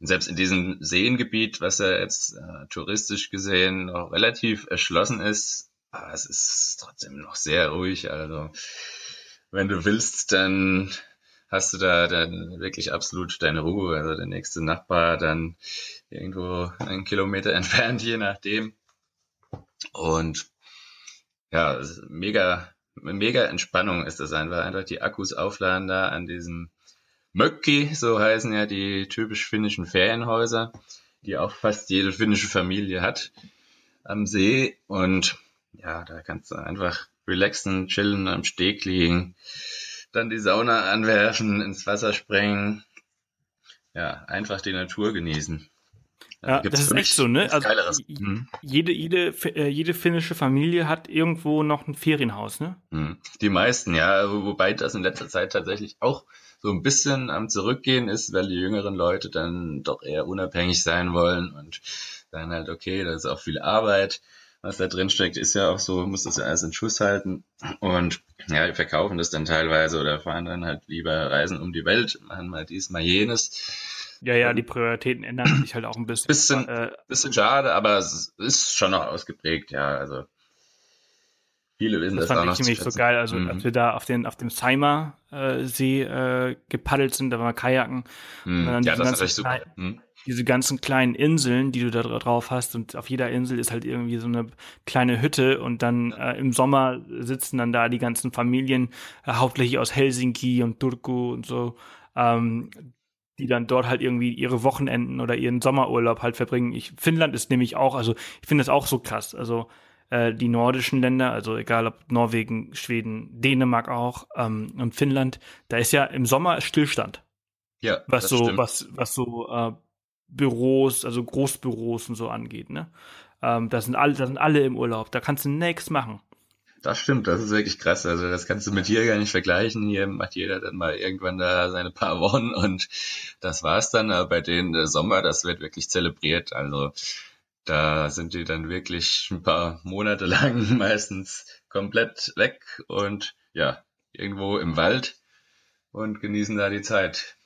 [SPEAKER 1] Und selbst in diesem Seengebiet, was ja jetzt äh, touristisch gesehen noch relativ erschlossen ist, aber es ist trotzdem noch sehr ruhig. Also wenn du willst, dann hast du da dann wirklich absolut deine Ruhe. Also der nächste Nachbar dann irgendwo einen Kilometer entfernt, je nachdem. Und ja, mega, mega Entspannung ist das einfach. Einfach die Akkus aufladen da an diesem Möcki, so heißen ja die typisch finnischen Ferienhäuser, die auch fast jede finnische Familie hat am See. Und ja, da kannst du einfach relaxen, chillen, am Steg liegen, dann die Sauna anwerfen, ins Wasser springen. Ja, einfach die Natur genießen.
[SPEAKER 2] Ja, das ist echt so, ne? Also mhm. jede, jede, äh, jede finnische Familie hat irgendwo noch ein Ferienhaus, ne?
[SPEAKER 1] Mhm. Die meisten, ja, wobei das in letzter Zeit tatsächlich auch so ein bisschen am Zurückgehen ist, weil die jüngeren Leute dann doch eher unabhängig sein wollen und dann halt, okay, das ist auch viel Arbeit, was da drin steckt, ist ja auch so, muss das ja alles in Schuss halten und ja, wir verkaufen das dann teilweise oder fahren dann halt lieber Reisen um die Welt, machen mal dies, mal jenes.
[SPEAKER 2] Ja, ja, die Prioritäten ändern sich halt auch ein bisschen.
[SPEAKER 1] Bisschen, äh, bisschen schade, aber es ist schon noch ausgeprägt, ja, also
[SPEAKER 2] Viele wissen das, das fand ich nämlich so geil. Also mhm. als wir da auf den auf dem Seimer äh, See äh, gepaddelt sind, da war Kajaken.
[SPEAKER 1] Mhm. ja, das ist echt super.
[SPEAKER 2] Mhm. Diese ganzen kleinen Inseln, die du da drauf hast, und auf jeder Insel ist halt irgendwie so eine kleine Hütte und dann äh, im Sommer sitzen dann da die ganzen Familien, äh, hauptsächlich aus Helsinki und Turku und so, ähm, die dann dort halt irgendwie ihre Wochenenden oder ihren Sommerurlaub halt verbringen. Ich, Finnland ist nämlich auch, also ich finde das auch so krass. Also äh, die nordischen Länder, also egal ob Norwegen, Schweden, Dänemark auch ähm, und Finnland, da ist ja im Sommer Stillstand.
[SPEAKER 1] Ja.
[SPEAKER 2] Was so, stimmt. was, was so äh, Büros, also Großbüros und so angeht, ne? Ähm, da sind alle, da sind alle im Urlaub, da kannst du nichts machen.
[SPEAKER 1] Das stimmt, das ist wirklich krass. Also das kannst du mit hier gar nicht vergleichen. Hier macht jeder dann mal irgendwann da seine paar Wochen und das war's dann. Aber bei denen der Sommer, das wird wirklich zelebriert. Also da sind die dann wirklich ein paar Monate lang (laughs) meistens komplett weg und ja, irgendwo im Wald und genießen da die Zeit.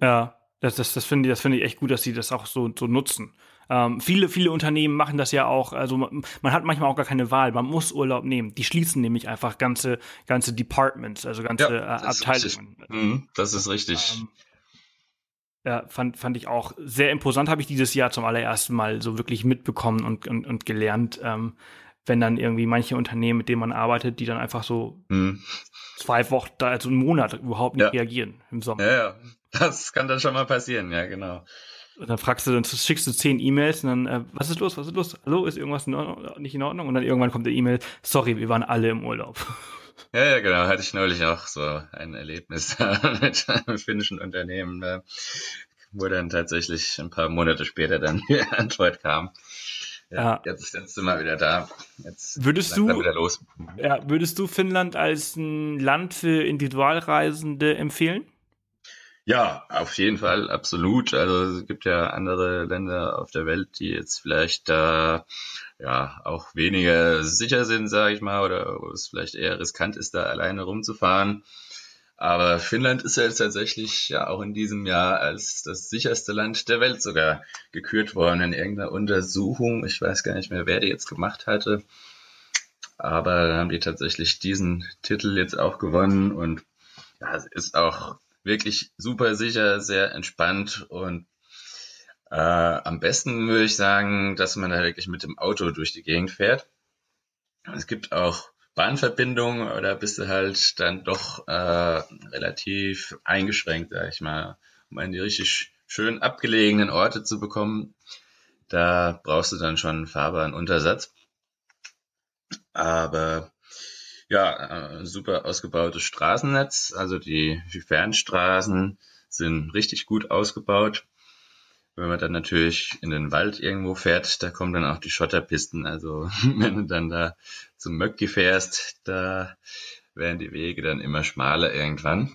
[SPEAKER 2] Ja, das, das, das finde ich, das finde ich echt gut, dass sie das auch so, so nutzen. Ähm, viele, viele Unternehmen machen das ja auch, also man, man, hat manchmal auch gar keine Wahl, man muss Urlaub nehmen. Die schließen nämlich einfach ganze, ganze Departments, also ganze ja, äh, Abteilungen.
[SPEAKER 1] Ist mhm, das ist richtig. Ähm,
[SPEAKER 2] ja, fand, fand ich auch sehr imposant, habe ich dieses Jahr zum allerersten Mal so wirklich mitbekommen und, und, und gelernt, ähm, wenn dann irgendwie manche Unternehmen, mit denen man arbeitet, die dann einfach so hm. zwei Wochen, also einen Monat überhaupt nicht ja. reagieren im Sommer.
[SPEAKER 1] Ja, ja, das kann dann schon mal passieren, ja, genau.
[SPEAKER 2] Und dann fragst du, dann schickst du zehn E-Mails und dann, äh, was ist los, was ist los? Hallo, ist irgendwas in nicht in Ordnung? Und dann irgendwann kommt der E-Mail, sorry, wir waren alle im Urlaub. (laughs)
[SPEAKER 1] Ja, ja, genau. Hatte ich neulich auch so ein Erlebnis (laughs) mit einem finnischen Unternehmen, wo dann tatsächlich ein paar Monate später dann die (laughs) Antwort kam. Ja, ja. Jetzt, jetzt sind wir wieder da. Jetzt
[SPEAKER 2] würdest du, wieder los. Ja, würdest du Finnland als ein Land für Individualreisende empfehlen?
[SPEAKER 1] Ja, auf jeden Fall, absolut. Also es gibt ja andere Länder auf der Welt, die jetzt vielleicht da ja auch weniger sicher sind, sage ich mal, oder wo es vielleicht eher riskant ist, da alleine rumzufahren. Aber Finnland ist ja jetzt tatsächlich ja auch in diesem Jahr als das sicherste Land der Welt sogar gekürt worden in irgendeiner Untersuchung. Ich weiß gar nicht mehr, wer die jetzt gemacht hatte. Aber da haben die tatsächlich diesen Titel jetzt auch gewonnen und ja, es ist auch wirklich super sicher, sehr entspannt und äh, am besten würde ich sagen, dass man da wirklich mit dem Auto durch die Gegend fährt. Es gibt auch Bahnverbindungen oder bist du halt dann doch äh, relativ eingeschränkt, sag ich mal, um an die richtig schön abgelegenen Orte zu bekommen. Da brauchst du dann schon einen fahrbaren Untersatz. Aber ja, äh, super ausgebautes Straßennetz. Also die, die Fernstraßen sind richtig gut ausgebaut. Wenn man dann natürlich in den Wald irgendwo fährt, da kommen dann auch die Schotterpisten. Also (laughs) wenn du dann da zum Möcki fährst, da werden die Wege dann immer schmaler irgendwann.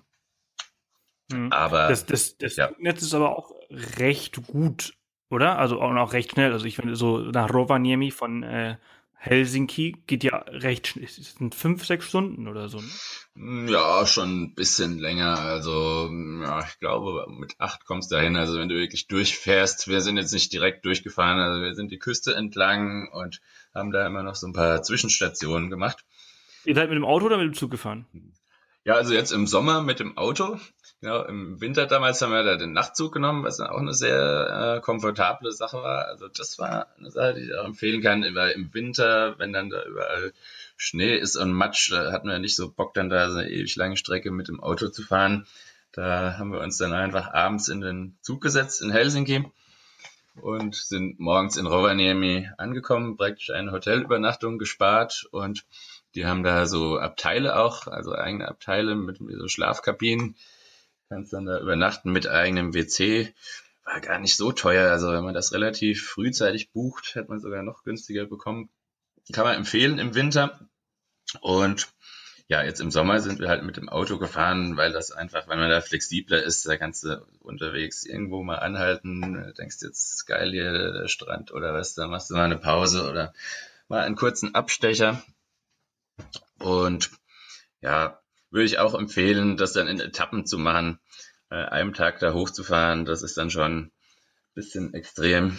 [SPEAKER 2] Mhm. Aber das, das, das ja. Netz ist aber auch recht gut, oder? Also auch, auch recht schnell. Also ich finde so nach Rovaniemi von äh, Helsinki geht ja recht schnell. Es sind fünf, sechs Stunden oder so,
[SPEAKER 1] ne? Ja, schon ein bisschen länger. Also, ja, ich glaube, mit acht kommst du dahin. Also, wenn du wirklich durchfährst, wir sind jetzt nicht direkt durchgefahren, also wir sind die Küste entlang und haben da immer noch so ein paar Zwischenstationen gemacht.
[SPEAKER 2] Ihr seid mit dem Auto oder mit dem Zug gefahren?
[SPEAKER 1] Ja, also jetzt im Sommer mit dem Auto. Genau, im Winter damals haben wir da den Nachtzug genommen, was auch eine sehr äh, komfortable Sache war. Also das war eine Sache, die ich auch empfehlen kann, weil im Winter, wenn dann da überall Schnee ist und Matsch, da hatten wir nicht so Bock, dann da so eine ewig lange Strecke mit dem Auto zu fahren. Da haben wir uns dann einfach abends in den Zug gesetzt in Helsinki und sind morgens in Rovaniemi angekommen, praktisch eine Hotelübernachtung gespart und die haben da so Abteile auch, also eigene Abteile mit so Schlafkabinen. Kannst dann da übernachten mit eigenem WC. War gar nicht so teuer. Also wenn man das relativ frühzeitig bucht, hat man sogar noch günstiger bekommen. Kann man empfehlen im Winter. Und ja, jetzt im Sommer sind wir halt mit dem Auto gefahren, weil das einfach, wenn man da flexibler ist, da kannst du unterwegs irgendwo mal anhalten, denkst jetzt geil hier der Strand oder was, da machst du mal eine Pause oder mal einen kurzen Abstecher. Und ja, würde ich auch empfehlen, das dann in Etappen zu machen, äh, einem Tag da hochzufahren, das ist dann schon ein bisschen extrem.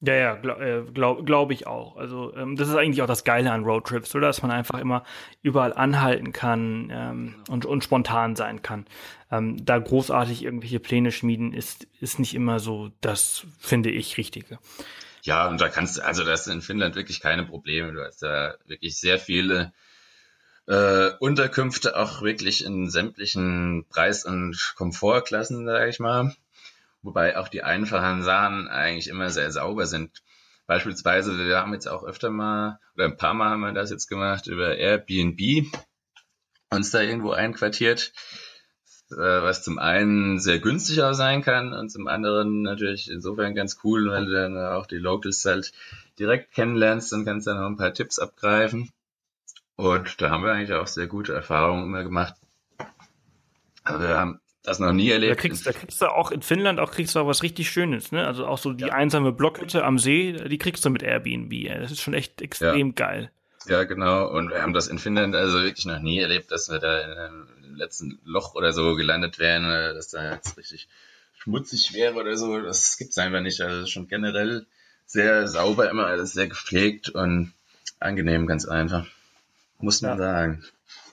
[SPEAKER 2] Ja, ja, glaube glaub, glaub ich auch. Also ähm, das ist eigentlich auch das Geile an Roadtrips, oder? Dass man einfach immer überall anhalten kann ähm, und, und spontan sein kann. Ähm, da großartig irgendwelche Pläne schmieden ist, ist nicht immer so das, finde ich, Richtige.
[SPEAKER 1] Ja, und da kannst du, also das ist in Finnland wirklich keine Probleme. Du hast da wirklich sehr viele äh, Unterkünfte, auch wirklich in sämtlichen Preis- und Komfortklassen, sage ich mal wobei auch die einfachen Sachen eigentlich immer sehr sauber sind. Beispielsweise, wir haben jetzt auch öfter mal, oder ein paar Mal haben wir das jetzt gemacht, über Airbnb uns da irgendwo einquartiert, was zum einen sehr günstig auch sein kann und zum anderen natürlich insofern ganz cool, weil du dann auch die Locals halt direkt kennenlernst und kannst dann noch ein paar Tipps abgreifen. Und da haben wir eigentlich auch sehr gute Erfahrungen immer gemacht. Also wir haben das noch nie erlebt.
[SPEAKER 2] Da kriegst, da kriegst du auch in Finnland auch kriegst du auch was richtig Schönes, ne? Also auch so die ja. einsame Blockhütte am See, die kriegst du mit Airbnb. Das ist schon echt extrem ja. geil.
[SPEAKER 1] Ja, genau. Und wir haben das in Finnland also wirklich noch nie erlebt, dass wir da in einem letzten Loch oder so gelandet wären, dass da jetzt richtig schmutzig wäre oder so. Das gibt's einfach nicht. Also schon generell sehr sauber immer, alles sehr gepflegt und angenehm, ganz einfach. Muss man ja. sagen.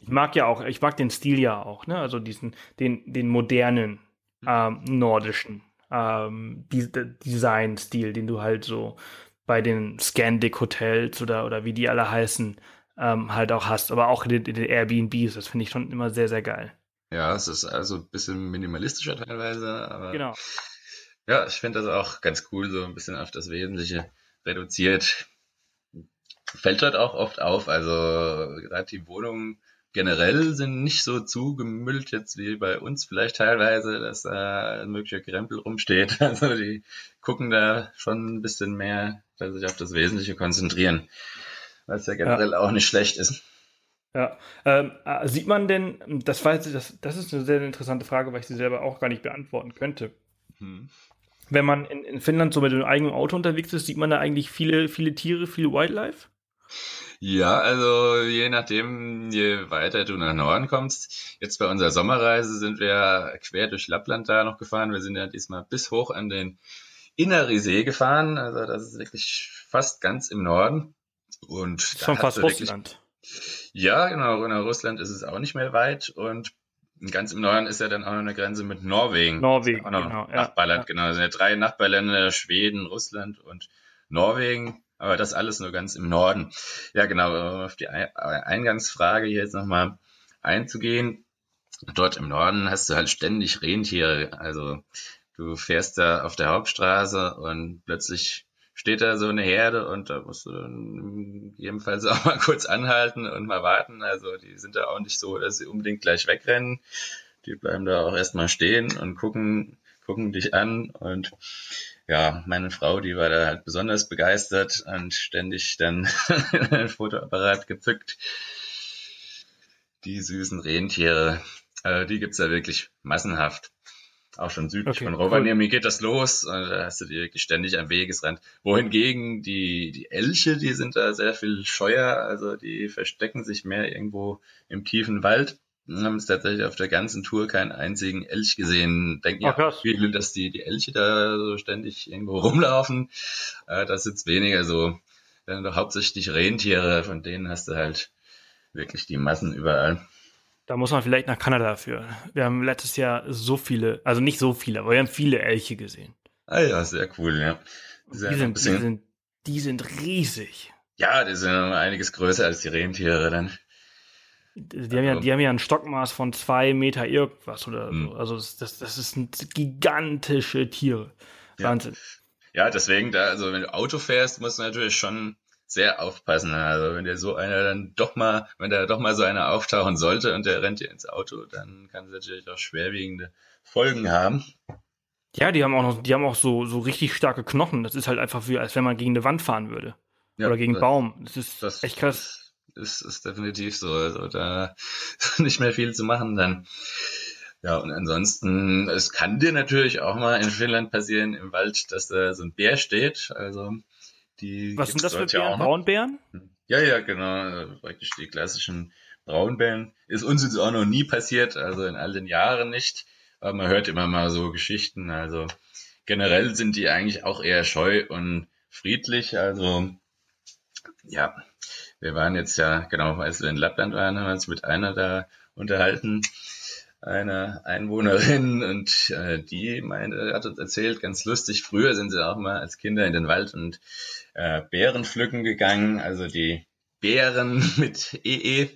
[SPEAKER 2] Ich mag ja auch, ich mag den Stil ja auch, ne? Also diesen, den, den modernen, ähm, nordischen ähm, Design-Stil, den du halt so bei den Scandic-Hotels oder, oder wie die alle heißen, ähm, halt auch hast. Aber auch in den, den Airbnbs, das finde ich schon immer sehr, sehr geil.
[SPEAKER 1] Ja, es ist also ein bisschen minimalistischer teilweise, aber
[SPEAKER 2] genau.
[SPEAKER 1] ja, ich finde das auch ganz cool, so ein bisschen auf das Wesentliche reduziert. Fällt dort auch oft auf, also gerade die Wohnungen generell sind nicht so zugemüllt jetzt wie bei uns vielleicht teilweise, dass da ein möglicher Krempel rumsteht. (laughs) Also die gucken da schon ein bisschen mehr, dass sich auf das Wesentliche konzentrieren, was ja generell ja. auch nicht schlecht ist.
[SPEAKER 2] Ja, ähm, äh, sieht man denn, das, weiß ich, das, das ist eine sehr interessante Frage, weil ich sie selber auch gar nicht beantworten könnte. Hm. Wenn man in, in Finnland so mit dem eigenen Auto unterwegs ist, sieht man da eigentlich viele, viele Tiere, viel Wildlife?
[SPEAKER 1] Ja, also je nachdem, je weiter du nach Norden kommst. Jetzt bei unserer Sommerreise sind wir quer durch Lappland da noch gefahren. Wir sind ja diesmal bis hoch an den Innerisee gefahren. Also das ist wirklich fast ganz im Norden. Und
[SPEAKER 2] schon fast Russland.
[SPEAKER 1] Ja, genau. Nach Russland ist es auch nicht mehr weit. Und ganz im Norden ist ja dann auch noch eine Grenze mit Norwegen.
[SPEAKER 2] Norwegen,
[SPEAKER 1] genau. Nachbarland, ja. genau. Es sind ja drei Nachbarländer, Schweden, Russland und Norwegen. Aber das alles nur ganz im Norden. Ja, genau, auf die Eingangsfrage hier jetzt nochmal einzugehen. Dort im Norden hast du halt ständig Rentiere. Also du fährst da auf der Hauptstraße und plötzlich steht da so eine Herde und da musst du dann jedenfalls (laughs) auch mal kurz anhalten und mal warten. Also die sind da auch nicht so, dass sie unbedingt gleich wegrennen. Die bleiben da auch erstmal stehen und gucken, gucken dich an und ja, meine Frau, die war da halt besonders begeistert und ständig dann (laughs) ein Fotoapparat gezückt. Die süßen Rentiere, äh, die gibt's da wirklich massenhaft. Auch schon südlich okay, von Rovaniemi cool. geht das los und da hast du wirklich ständig am Wegesrand. Wohingegen die, die Elche, die sind da sehr viel scheuer, also die verstecken sich mehr irgendwo im tiefen Wald haben es tatsächlich auf der ganzen Tour keinen einzigen Elch gesehen. Denken ja oh, viele, dass die, die Elche da so ständig irgendwo (laughs) rumlaufen. Äh, das ist weniger so. Dann doch hauptsächlich Rentiere, von denen hast du halt wirklich die Massen überall.
[SPEAKER 2] Da muss man vielleicht nach Kanada dafür. Wir haben letztes Jahr so viele, also nicht so viele, aber wir haben viele Elche gesehen.
[SPEAKER 1] Ah ja, sehr cool, ja.
[SPEAKER 2] Die sind, die sind, die sind riesig.
[SPEAKER 1] Ja, die sind einiges größer als die Rentiere dann.
[SPEAKER 2] Die haben, ja, die haben ja ein Stockmaß von zwei Meter irgendwas oder hm. so. Also das, das, sind gigantische Tiere. Wahnsinn.
[SPEAKER 1] Ja. ja, deswegen, da, also wenn du Auto fährst, musst du natürlich schon sehr aufpassen. Also wenn dir so einer dann doch mal, wenn da doch mal so einer auftauchen sollte und der rennt dir ins Auto, dann kann es natürlich auch schwerwiegende Folgen haben.
[SPEAKER 2] Ja, die haben auch noch, die haben auch so, so richtig starke Knochen. Das ist halt einfach wie, als wenn man gegen eine Wand fahren würde. Ja, Oder gegen einen Baum. Das ist das, echt krass
[SPEAKER 1] ist, ist definitiv so. Also da ist (laughs) nicht mehr viel zu machen dann. Ja, und ansonsten, es kann dir natürlich auch mal in Finnland passieren im Wald, dass da so ein Bär steht. Also die
[SPEAKER 2] Was sind das für Bären? Braunbären?
[SPEAKER 1] Ja, ja, genau. Praktisch die klassischen Braunbären. Ist uns jetzt auch noch nie passiert, also in all den Jahren nicht. Aber man hört immer mal so Geschichten. Also generell sind die eigentlich auch eher scheu und friedlich. Also ja, wir waren jetzt ja, genau, als wir in Lappland waren, haben wir uns mit einer da unterhalten, einer Einwohnerin und äh, die meinte, hat uns erzählt, ganz lustig, früher sind sie auch mal als Kinder in den Wald und äh, Beeren pflücken gegangen, also die Bären (laughs) mit EE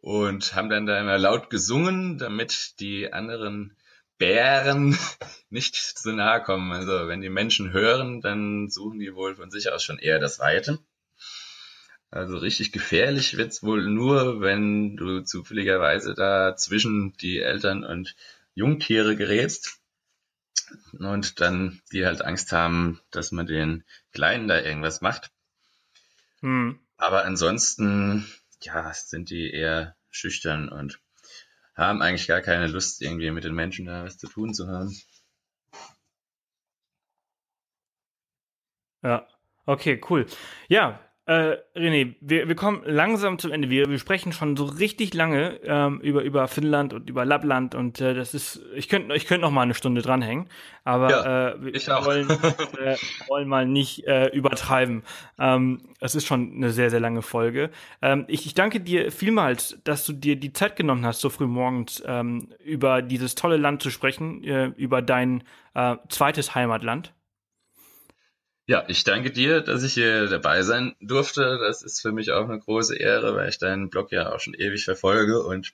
[SPEAKER 1] und haben dann da immer laut gesungen, damit die anderen Bären (laughs) nicht zu nahe kommen. Also wenn die Menschen hören, dann suchen die wohl von sich aus schon eher das Weite. Also richtig gefährlich wird's wohl nur, wenn du zufälligerweise da zwischen die Eltern und Jungtiere gerätst und dann die halt Angst haben, dass man den Kleinen da irgendwas macht. Hm. Aber ansonsten, ja, sind die eher schüchtern und haben eigentlich gar keine Lust, irgendwie mit den Menschen da was zu tun zu haben.
[SPEAKER 2] Ja, okay, cool. Ja, äh, René, wir, wir kommen langsam zum Ende. Wir, wir sprechen schon so richtig lange ähm, über, über Finnland und über Lappland und äh, das ist, ich könnte ich könnte noch mal eine Stunde dranhängen, aber ja, äh, wir wollen, äh, (laughs) wollen mal nicht äh, übertreiben. Ähm, es ist schon eine sehr, sehr lange Folge. Ähm, ich, ich danke dir vielmals, dass du dir die Zeit genommen hast, so früh morgens ähm, über dieses tolle Land zu sprechen, äh, über dein äh, zweites Heimatland.
[SPEAKER 1] Ja, ich danke dir, dass ich hier dabei sein durfte. Das ist für mich auch eine große Ehre, weil ich deinen Blog ja auch schon ewig verfolge. Und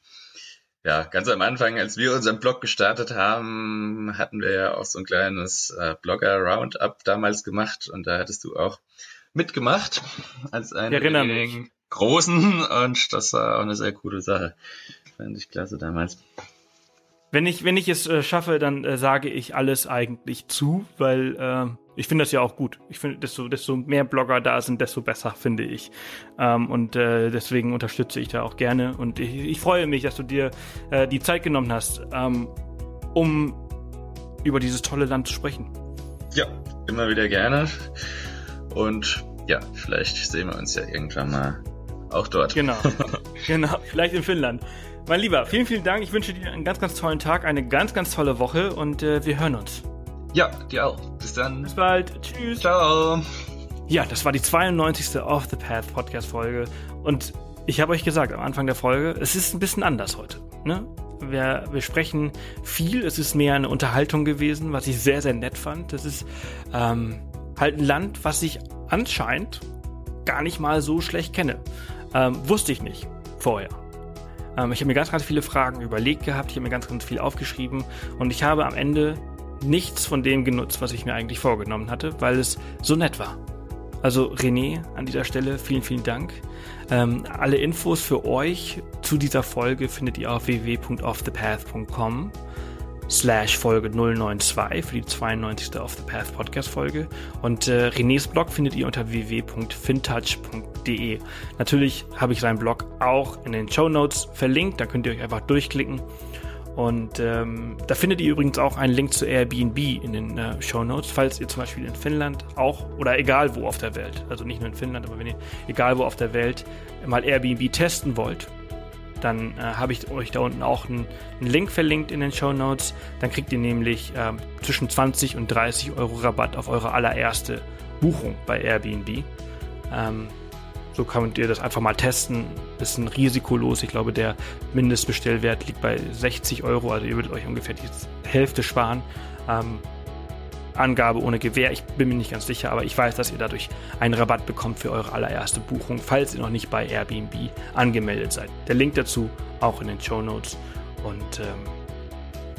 [SPEAKER 1] ja, ganz am Anfang, als wir unseren Blog gestartet haben, hatten wir ja auch so ein kleines äh, Blogger-Roundup damals gemacht. Und da hattest du auch mitgemacht als einen großen. Und das war auch eine sehr coole Sache. Fand ich klasse damals.
[SPEAKER 2] Wenn ich, wenn ich es äh, schaffe, dann äh, sage ich alles eigentlich zu, weil äh, ich finde das ja auch gut. Ich finde, desto, desto mehr Blogger da sind, desto besser, finde ich. Ähm, und äh, deswegen unterstütze ich da auch gerne. Und ich, ich freue mich, dass du dir äh, die Zeit genommen hast, ähm, um über dieses tolle Land zu sprechen.
[SPEAKER 1] Ja, immer wieder gerne. Und ja, vielleicht sehen wir uns ja irgendwann mal auch dort.
[SPEAKER 2] Genau. (laughs) genau, vielleicht in Finnland. Mein Lieber, vielen, vielen Dank. Ich wünsche dir einen ganz, ganz tollen Tag, eine ganz, ganz tolle Woche und äh, wir hören uns.
[SPEAKER 1] Ja, dir auch. Bis dann.
[SPEAKER 2] Bis bald. Tschüss.
[SPEAKER 1] Ciao.
[SPEAKER 2] Ja, das war die 92. Off the Path Podcast Folge und ich habe euch gesagt am Anfang der Folge, es ist ein bisschen anders heute. Ne? Wir, wir sprechen viel, es ist mehr eine Unterhaltung gewesen, was ich sehr, sehr nett fand. Das ist ähm, halt ein Land, was ich anscheinend gar nicht mal so schlecht kenne. Ähm, wusste ich nicht vorher. Ähm, ich habe mir ganz, ganz viele Fragen überlegt gehabt, ich habe mir ganz, ganz viel aufgeschrieben und ich habe am Ende nichts von dem genutzt, was ich mir eigentlich vorgenommen hatte, weil es so nett war. Also René, an dieser Stelle vielen, vielen Dank. Ähm, alle Infos für euch zu dieser Folge findet ihr auf www.offthepath.com slash Folge 092 für die 92. Off the Path Podcast Folge. Und äh, Renés Blog findet ihr unter www.fintouch.de. Natürlich habe ich seinen Blog auch in den Show Notes verlinkt, da könnt ihr euch einfach durchklicken. Und ähm, da findet ihr übrigens auch einen Link zu Airbnb in den äh, Show Notes, falls ihr zum Beispiel in Finnland auch oder egal wo auf der Welt, also nicht nur in Finnland, aber wenn ihr egal wo auf der Welt mal Airbnb testen wollt dann äh, habe ich euch da unten auch einen, Link verlinkt in den Show Notes. Dann kriegt ihr nämlich äh, zwischen 20 und 30 Euro Rabatt auf eure allererste Buchung bei Airbnb. Ähm, So könnt ihr das einfach mal testen. Ist ein risikolos. Ich glaube, der Mindestbestellwert liegt bei 60 Euro. Also ihr würdet euch ungefähr die Hälfte sparen. Ähm, Angabe ohne Gewähr. Ich bin mir nicht ganz sicher, aber ich weiß, dass ihr dadurch einen Rabatt bekommt für eure allererste Buchung, falls ihr noch nicht bei Airbnb angemeldet seid. Der Link dazu auch in den Show Notes. Und ähm,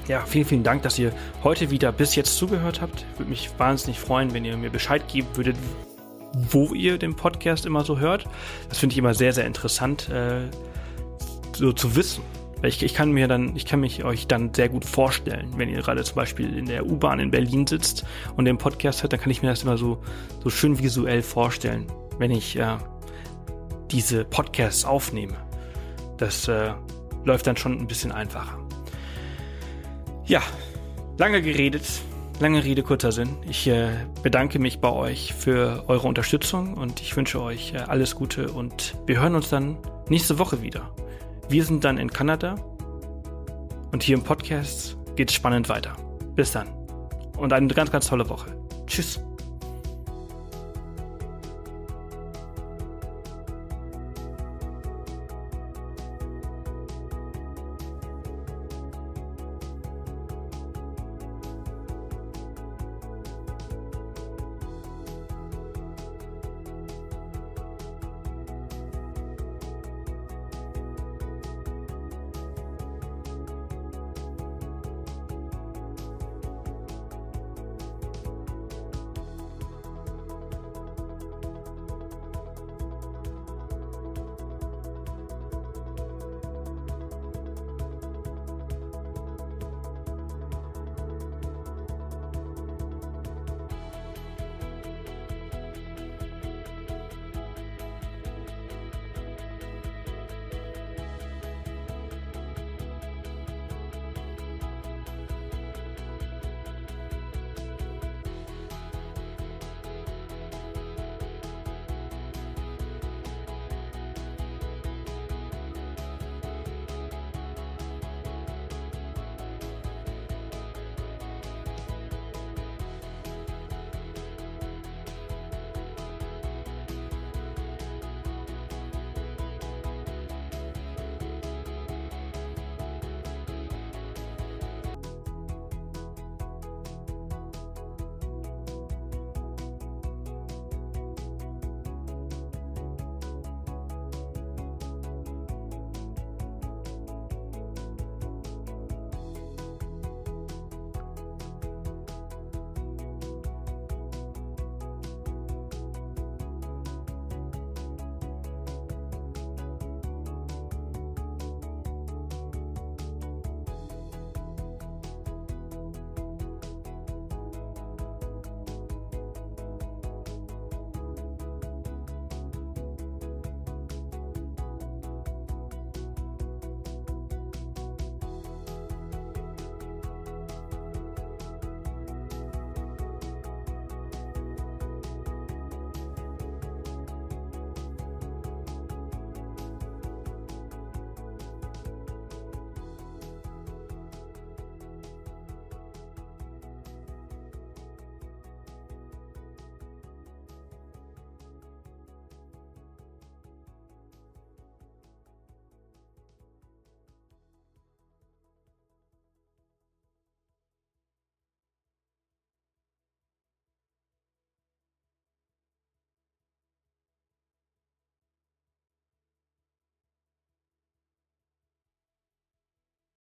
[SPEAKER 2] ja, vielen, vielen Dank, dass ihr heute wieder bis jetzt zugehört habt. Würde mich wahnsinnig freuen, wenn ihr mir Bescheid geben würdet, wo ihr den Podcast immer so hört. Das finde ich immer sehr, sehr interessant, äh, so zu wissen. Ich, ich kann mir dann, ich kann mich euch dann sehr gut vorstellen, wenn ihr gerade zum Beispiel in der U-Bahn in Berlin sitzt und den Podcast hört, dann kann ich mir das immer so, so schön visuell vorstellen, wenn ich äh, diese Podcasts aufnehme. Das äh, läuft dann schon ein bisschen einfacher. Ja, lange geredet, lange Rede, kurzer Sinn. Ich äh, bedanke mich bei euch für eure Unterstützung und ich wünsche euch äh, alles Gute und wir hören uns dann nächste Woche wieder. Wir sind dann in Kanada und hier im Podcast geht es spannend weiter. Bis dann und eine ganz, ganz tolle Woche. Tschüss.